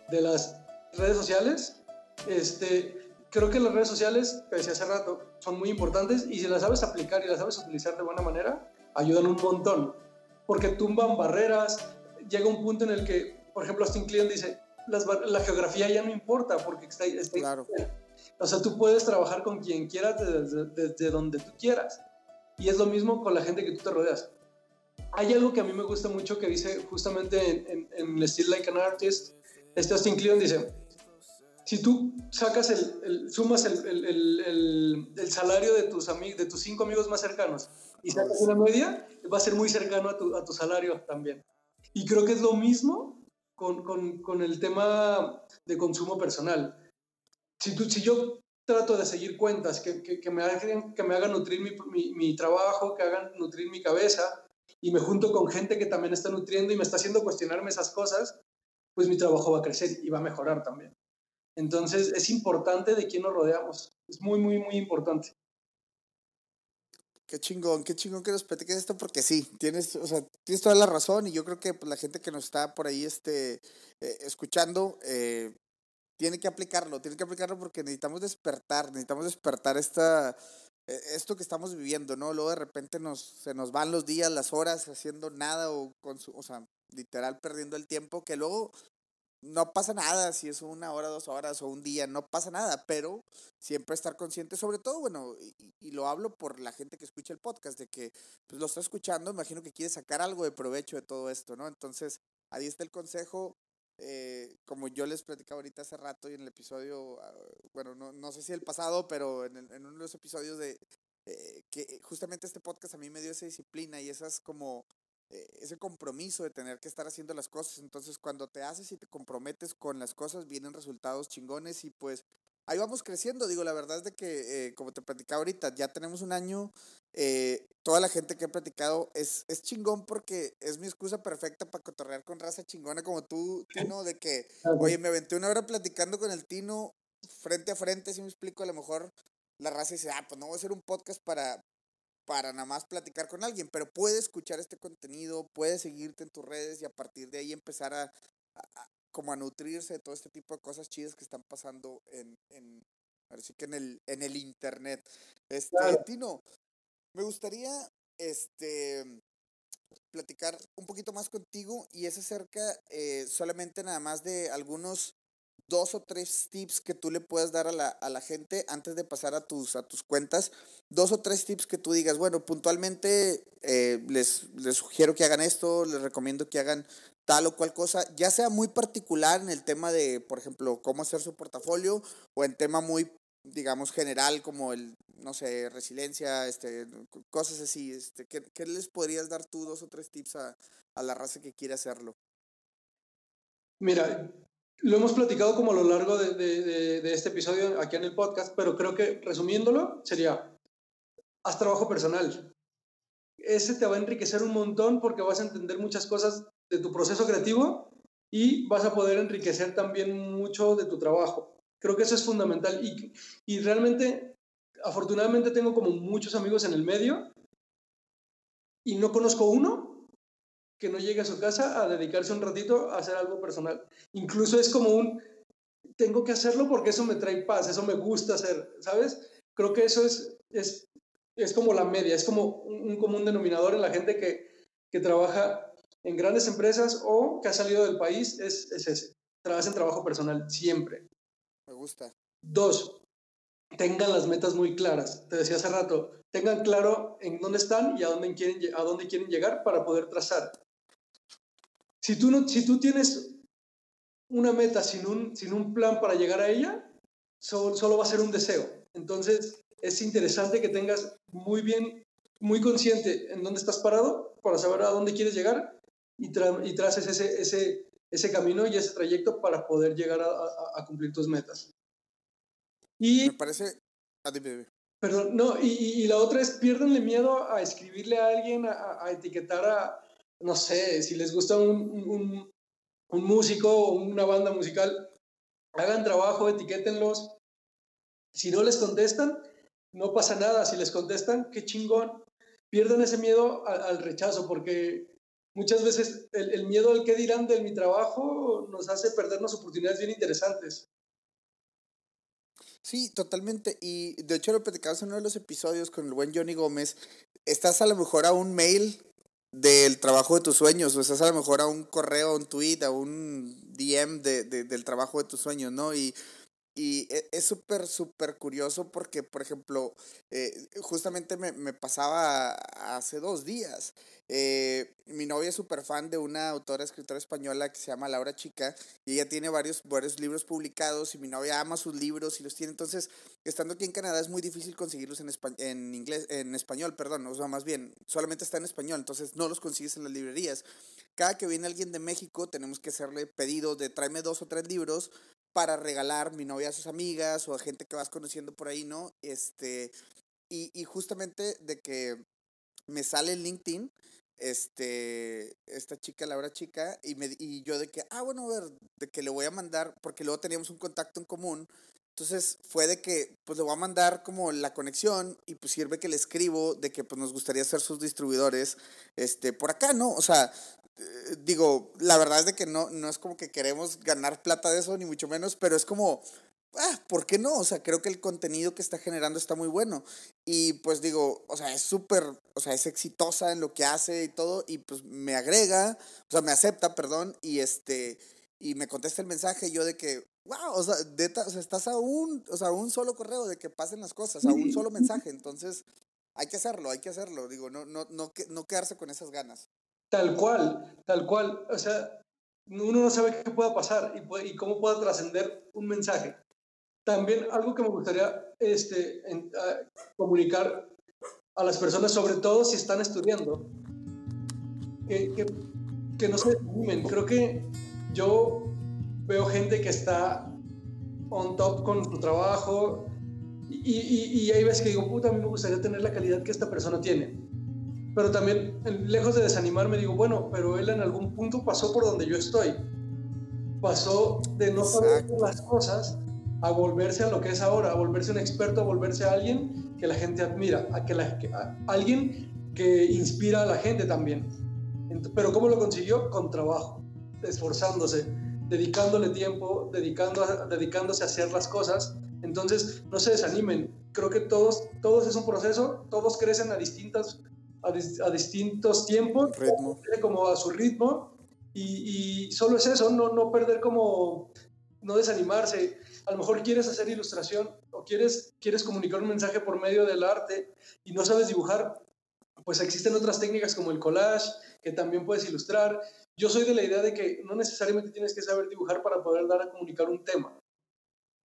de las redes sociales. Este, creo que las redes sociales, te decía hace rato, son muy importantes y si las sabes aplicar y las sabes utilizar de buena manera, ayudan un montón. Porque tumban barreras, llega un punto en el que, por ejemplo, Austin Kleon dice, la geografía ya no importa porque está, está claro. O sea, tú puedes trabajar con quien quieras desde, donde tú quieras. Y es lo mismo con la gente que tú te rodeas. Hay algo que a mí me gusta mucho que dice justamente en, en, el Still Like an Artist, este Austin Kleon dice, si tú sacas el, sumas el, el, el, salario de tus, de tus cinco amigos más cercanos y sacas una media, va a ser muy cercano a tu, a tu salario también. Y creo que es lo mismo con, con, con el tema de consumo personal si, tú, si yo trato de seguir cuentas que, que, que me, hagan, que me hagan nutrir mi, mi, mi, trabajo, que hagan nutrir mi cabeza, y me junto con gente que también está nutriendo y me está haciendo cuestionarme esas cosas, pues mi trabajo va a crecer y va a mejorar también. Entonces es importante de quién nos rodeamos. Es muy, muy, muy importante. Qué chingón, qué chingón que nos platiques esto porque sí, tienes, o sea, tienes toda la razón y yo creo que pues, la gente que nos está por ahí este, eh, escuchando, eh, tiene que aplicarlo, tiene que aplicarlo porque necesitamos despertar, necesitamos despertar esta, e, esto que estamos viviendo, ¿no? Luego de repente nos, se nos van los días, las horas haciendo nada o, con su, o sea, literal perdiendo el tiempo, que luego no pasa nada si es una hora, dos horas o un día, no pasa nada, pero siempre estar consciente, sobre todo, bueno, y, lo hablo por la gente que escucha el podcast, de que pues lo está escuchando, imagino que quiere sacar algo de provecho de todo esto, ¿no? Entonces, ahí está el consejo, eh, como yo les platicaba ahorita hace rato y en el episodio, ah, bueno, no, no sé si el pasado, pero en, en uno de los episodios de eh, que justamente este podcast a mí me dio esa disciplina y esas como eh, ese compromiso de tener que estar haciendo las cosas. Entonces, cuando te haces y te comprometes con las cosas, vienen resultados chingones y pues ahí vamos creciendo. Digo, la verdad es de que, eh, como te platicaba ahorita, ya tenemos un año. Eh, toda la gente que he platicado es, es chingón porque es mi excusa perfecta para cotorrear con raza chingona como tú, Tino, de que, oye, me aventé una hora platicando con el Tino frente a frente, si me explico, a lo mejor la raza dice, ah, pues no voy a hacer un podcast para, para nada más platicar con alguien, pero puede escuchar este contenido, puede seguirte en tus redes y a partir de ahí empezar a, como a nutrirse de todo este tipo de cosas chidas que están pasando en, en así que en el, en el internet. Este, Tino, me gustaría este platicar un poquito más contigo y es acerca eh, solamente nada más de algunos dos o tres tips que tú le puedas dar a la, a la gente antes de pasar a tus, a tus cuentas. Dos o tres tips que tú digas, bueno, puntualmente eh, les, les sugiero que hagan esto, les recomiendo que hagan tal o cual cosa, ya sea muy particular en el tema de, por ejemplo, cómo hacer su portafolio o en tema muy, digamos, general como el, no sé, resiliencia, este, cosas así. Este, ¿qué, ¿Qué les podrías dar tú dos o tres tips a, a la raza que quiere hacerlo? Mira, lo hemos platicado como a lo largo de, de, de, este episodio aquí en el podcast, pero creo que resumiéndolo sería, haz trabajo personal. Ese te va a enriquecer un montón porque vas a entender muchas cosas de tu proceso creativo y vas a poder enriquecer también mucho de tu trabajo. Creo que eso es fundamental y, y realmente, afortunadamente tengo como muchos amigos en el medio y no conozco uno que no llegue a su casa a dedicarse un ratito a hacer algo personal. Incluso es como un, tengo que hacerlo porque eso me trae paz, eso me gusta hacer, ¿sabes? Creo que eso es, es, es como la media, es como un, común denominador en la gente que, que trabaja en grandes empresas o que ha salido del país, es, es ese. Trabaja en trabajo personal, siempre. Me gusta. Dos, tengan las metas muy claras. Te decía hace rato, tengan claro en dónde están y a dónde quieren, a dónde quieren llegar para poder trazar. Si tú, no, si tú tienes una meta sin un, sin un plan para llegar a ella, solo, solo va a ser un deseo. Entonces, es interesante que tengas muy bien, muy consciente en dónde estás parado para saber a dónde quieres llegar y, y traces ese, ese, ese camino y ese trayecto para poder llegar a, a, a cumplir tus metas. Y, Me parece... Ah, Perdón, no, y, y, la otra es piérdanle miedo a escribirle a alguien, a, a etiquetar a, no sé, si les gusta un, un, músico o una banda musical, hagan trabajo, etiquétenlos. Si no les contestan, no pasa nada. Si les contestan, qué chingón. Pierden ese miedo al, rechazo, porque muchas veces el, miedo al qué dirán de mi trabajo nos hace perdernos oportunidades bien interesantes. Sí, totalmente. Y de hecho lo platicabas en uno de los episodios con el buen Johnny Gómez. Estás a lo mejor a un mail del trabajo de tus sueños, o estás a lo mejor a un correo, a un tweet, a un DM de, de, del trabajo de tus sueños, ¿no? Y y e, es súper, súper curioso porque, por ejemplo, eh, justamente me, me, pasaba hace dos días. Eh, mi novia es súper fan de una autora, escritora española que se llama Laura Chica y ella tiene varios, varios libros publicados y mi novia ama sus libros y los tiene. Entonces, estando aquí en Canadá es muy difícil conseguirlos en, en, inglés, en español, perdón, o sea, más bien, solamente está en español, entonces no los consigues en las librerías. Cada que viene alguien de México tenemos que hacerle pedido de tráeme dos o tres libros para regalar mi novia a sus amigas o a gente que vas conociendo por ahí, ¿no? Este, y, y justamente de que me sale en LinkedIn, este, esta chica, Laura Chica, y, me, y yo de que, ah, bueno, a ver, de que le voy a mandar, porque luego teníamos un contacto en común, entonces fue de que, pues le voy a mandar como la conexión y pues sirve que le escribo de que pues nos gustaría ser sus distribuidores, este, por acá, ¿no? O sea, eh, digo, la verdad es de que no, no es como que queremos ganar plata de eso, ni mucho menos, pero es como, ah, ¿por qué no? O sea, creo que el contenido que está generando está muy bueno. Y pues digo, o sea, es súper, o sea, es exitosa en lo que hace y todo, y pues me agrega, o sea, me acepta, perdón, y este, y me contesta el mensaje yo de que, wow, o sea, o sea, estás a un, o sea, un solo correo de que pasen las cosas, a un solo mensaje, entonces hay que hacerlo, hay que hacerlo, digo, no, no, no, no quedarse con esas ganas. Tal cual, tal cual. O sea, uno no sabe qué pueda pasar y, y cómo pueda trascender un mensaje. También algo que me gustaría este, comunicar a las personas, sobre todo si están estudiando, que, que, que no se desanimen. Creo que yo veo gente que está on top con su trabajo y, y, y hay veces que digo, puta, a mí me gustaría tener la calidad que esta persona tiene pero también, lejos de desanimarme, digo, bueno, pero él en algún punto pasó por donde yo estoy. Pasó de no saber las cosas a volverse a lo que es ahora, a volverse un experto, a volverse a alguien que la gente admira, a, que, la, alguien que inspira a la gente también. Pero ¿cómo lo consiguió? Con trabajo, esforzándose, dedicándole tiempo, dedicando dedicándose a hacer las cosas. Entonces, no se desanimen. Creo que todos, todos es un proceso, todos crecen a distintas a, distintos tiempos, como a su ritmo, y, y, solo es eso, no, no perder como no desanimarse. A lo mejor quieres hacer ilustración o quieres, quieres comunicar un mensaje por medio del arte y no sabes dibujar, pues existen otras técnicas como el collage, que también puedes ilustrar. Yo soy de la idea de que no necesariamente tienes que saber dibujar para poder dar a comunicar un tema.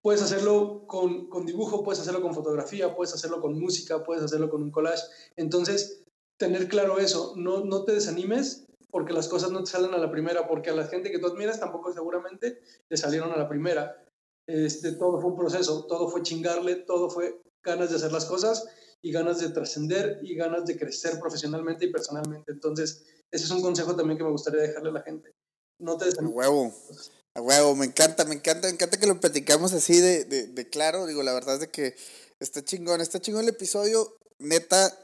Puedes hacerlo con, con dibujo, puedes hacerlo con fotografía, puedes hacerlo con música, puedes hacerlo con un collage. Entonces, tener claro eso, no, no te desanimes porque las cosas no te salen a la primera, porque a la gente que tú admiras tampoco seguramente le salieron a la primera. Este, todo fue un proceso, todo fue chingarle, todo fue ganas de hacer las cosas y ganas de trascender y ganas de crecer profesionalmente y personalmente. Entonces, ese es un consejo también que me gustaría dejarle a la gente. No te. A huevo. A huevo, me encanta, me encanta, me encanta que lo platicamos así de, de, de claro. Digo, la verdad es de que está chingón, está chingón el episodio. Neta,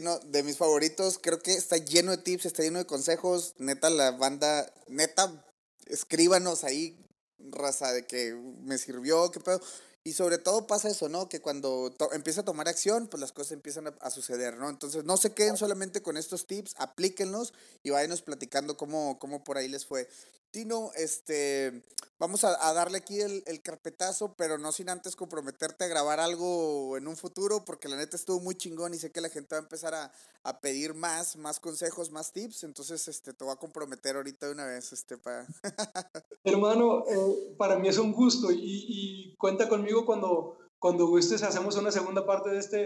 de mis favoritos. Creo que está lleno de tips, está lleno de consejos. Neta, la banda, neta, escríbanos ahí, raza, de que me sirvió, qué pedo. Y sobre todo pasa eso, ¿no? Que cuando empieza a tomar acción, pues las cosas empiezan a, a, suceder, ¿no? Entonces no se queden solamente con estos tips, aplíquenlos y váyanos platicando cómo, cómo por ahí les fue. Tino, este, vamos a, darle aquí el, carpetazo, pero no sin antes comprometerte a grabar algo en un futuro, porque la neta estuvo muy chingón y sé que la gente va a empezar a, a pedir más, más consejos, más tips, entonces este, te voy a comprometer ahorita de una vez, este, para... Hermano, eh, para mí es un gusto y, y, cuenta conmigo cuando, cuando gustes, hacemos una segunda parte de este,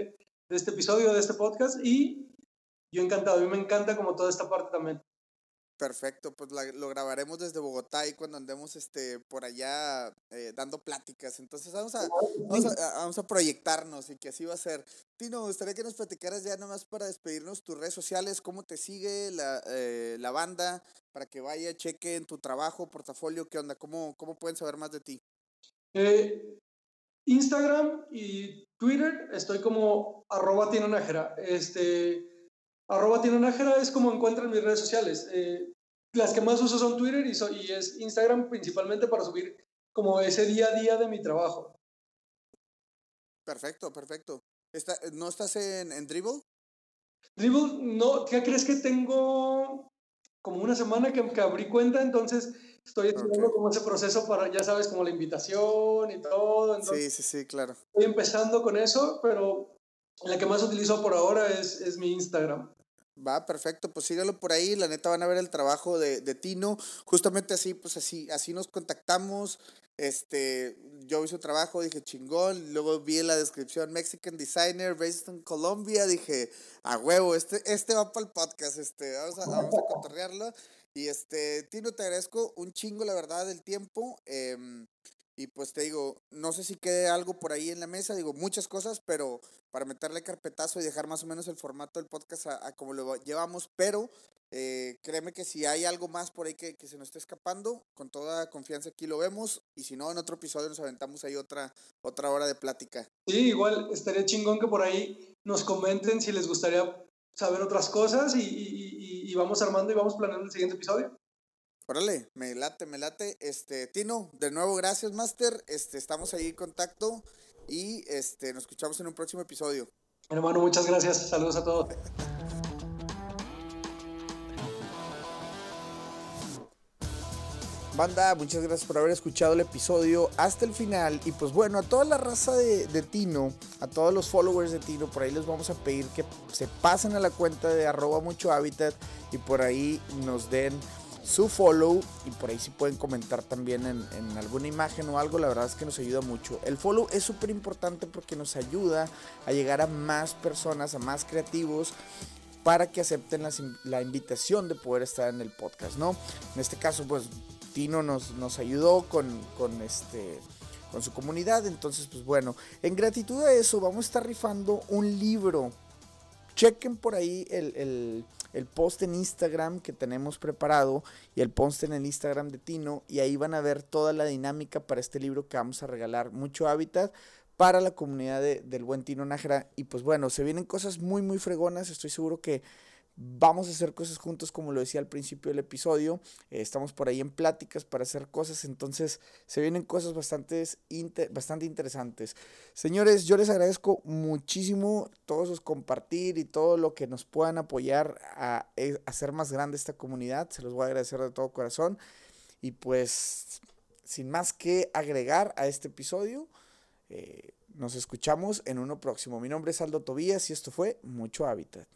de este episodio, de este podcast y yo encantado, a mí me encanta como toda esta parte también. Perfecto, pues la, lo grabaremos desde Bogotá y cuando andemos este, por allá eh, dando pláticas. Entonces vamos a, vamos a, vamos, a, proyectarnos y que así va a ser. Tino, me gustaría que nos platicaras ya nomás para despedirnos tus redes sociales, cómo te sigue la, eh, la banda, para que vaya, cheque en tu trabajo, portafolio, qué onda, cómo, cómo pueden saber más de ti. Eh, Instagram y Twitter estoy como arroba Tino Nájera. Este Arroba Tino Nájera es como encuentran mis redes sociales. Eh, las que más uso son Twitter y, so, y, es Instagram principalmente para subir como ese día a día de mi trabajo. Perfecto, perfecto. ¿Está, ¿No estás en, en Dribble? Dribble, no. ¿Qué crees que tengo? Como una semana que, que abrí cuenta, entonces estoy haciendo okay. como ese proceso para, ya sabes, como la invitación y todo. Entonces, sí, sí, sí, claro. Estoy empezando con eso, pero la que más utilizo por ahora es, es mi Instagram. Va, perfecto, pues sígalo por ahí, la neta van a ver el trabajo de, de Tino, justamente así, pues así, así nos contactamos, este, yo vi su trabajo, dije chingón, luego vi en la descripción Mexican Designer based in Colombia, dije, a huevo, este, este va para el podcast, este, vamos a, vamos a cotorrearlo, y este, Tino, te agradezco un chingo, la verdad, del tiempo, eh, y pues te digo, no sé si quede algo por ahí en la mesa, digo muchas cosas, pero para meterle carpetazo y dejar más o menos el formato del podcast a, como lo llevamos, pero eh, créeme que si hay algo más por ahí que, que, se nos esté escapando, con toda confianza aquí lo vemos, y si no, en otro episodio nos aventamos ahí otra, otra hora de plática. Sí, igual estaría chingón que por ahí nos comenten si les gustaría saber otras cosas y, y, y vamos armando y vamos planeando el siguiente episodio. Órale, me late, me late. Este, Tino, de nuevo, gracias, Master. Este, estamos ahí en contacto y este, nos escuchamos en un próximo episodio. Hermano, muchas gracias. Saludos a todos. Banda, muchas gracias por haber escuchado el episodio hasta el final. Y pues bueno, a toda la raza de, de, Tino, a todos los followers de Tino, por ahí les vamos a pedir que se pasen a la cuenta de arroba mucho hábitat y por ahí nos den su follow y por ahí si pueden comentar también en, alguna imagen o algo, la verdad es que nos ayuda mucho. El follow es súper importante porque nos ayuda a llegar a más personas, a más creativos para que acepten la invitación de poder estar en el podcast, ¿no? En este caso, pues Tino nos, nos ayudó con, con este con su comunidad, entonces pues bueno, en gratitud a eso vamos a estar rifando un libro. Chequen por ahí el, el el post en Instagram que tenemos preparado y el post en el Instagram de Tino y ahí van a ver toda la dinámica para este libro que vamos a regalar, mucho hábitat para la comunidad de, del buen Tino Nájera. Y pues bueno, se vienen cosas muy muy fregonas, estoy seguro que Vamos a hacer cosas juntos, como lo decía al principio del episodio. Eh, estamos por ahí en pláticas para hacer cosas, entonces se vienen cosas bastante, bastante interesantes. Señores, yo les agradezco muchísimo todos los compartir y todo lo que nos puedan apoyar a, a hacer más grande esta comunidad. Se los voy a agradecer de todo corazón. Y pues sin más que agregar a este episodio, eh, nos escuchamos en uno próximo. Mi nombre es Aldo Tobías y esto fue Mucho Hábitat.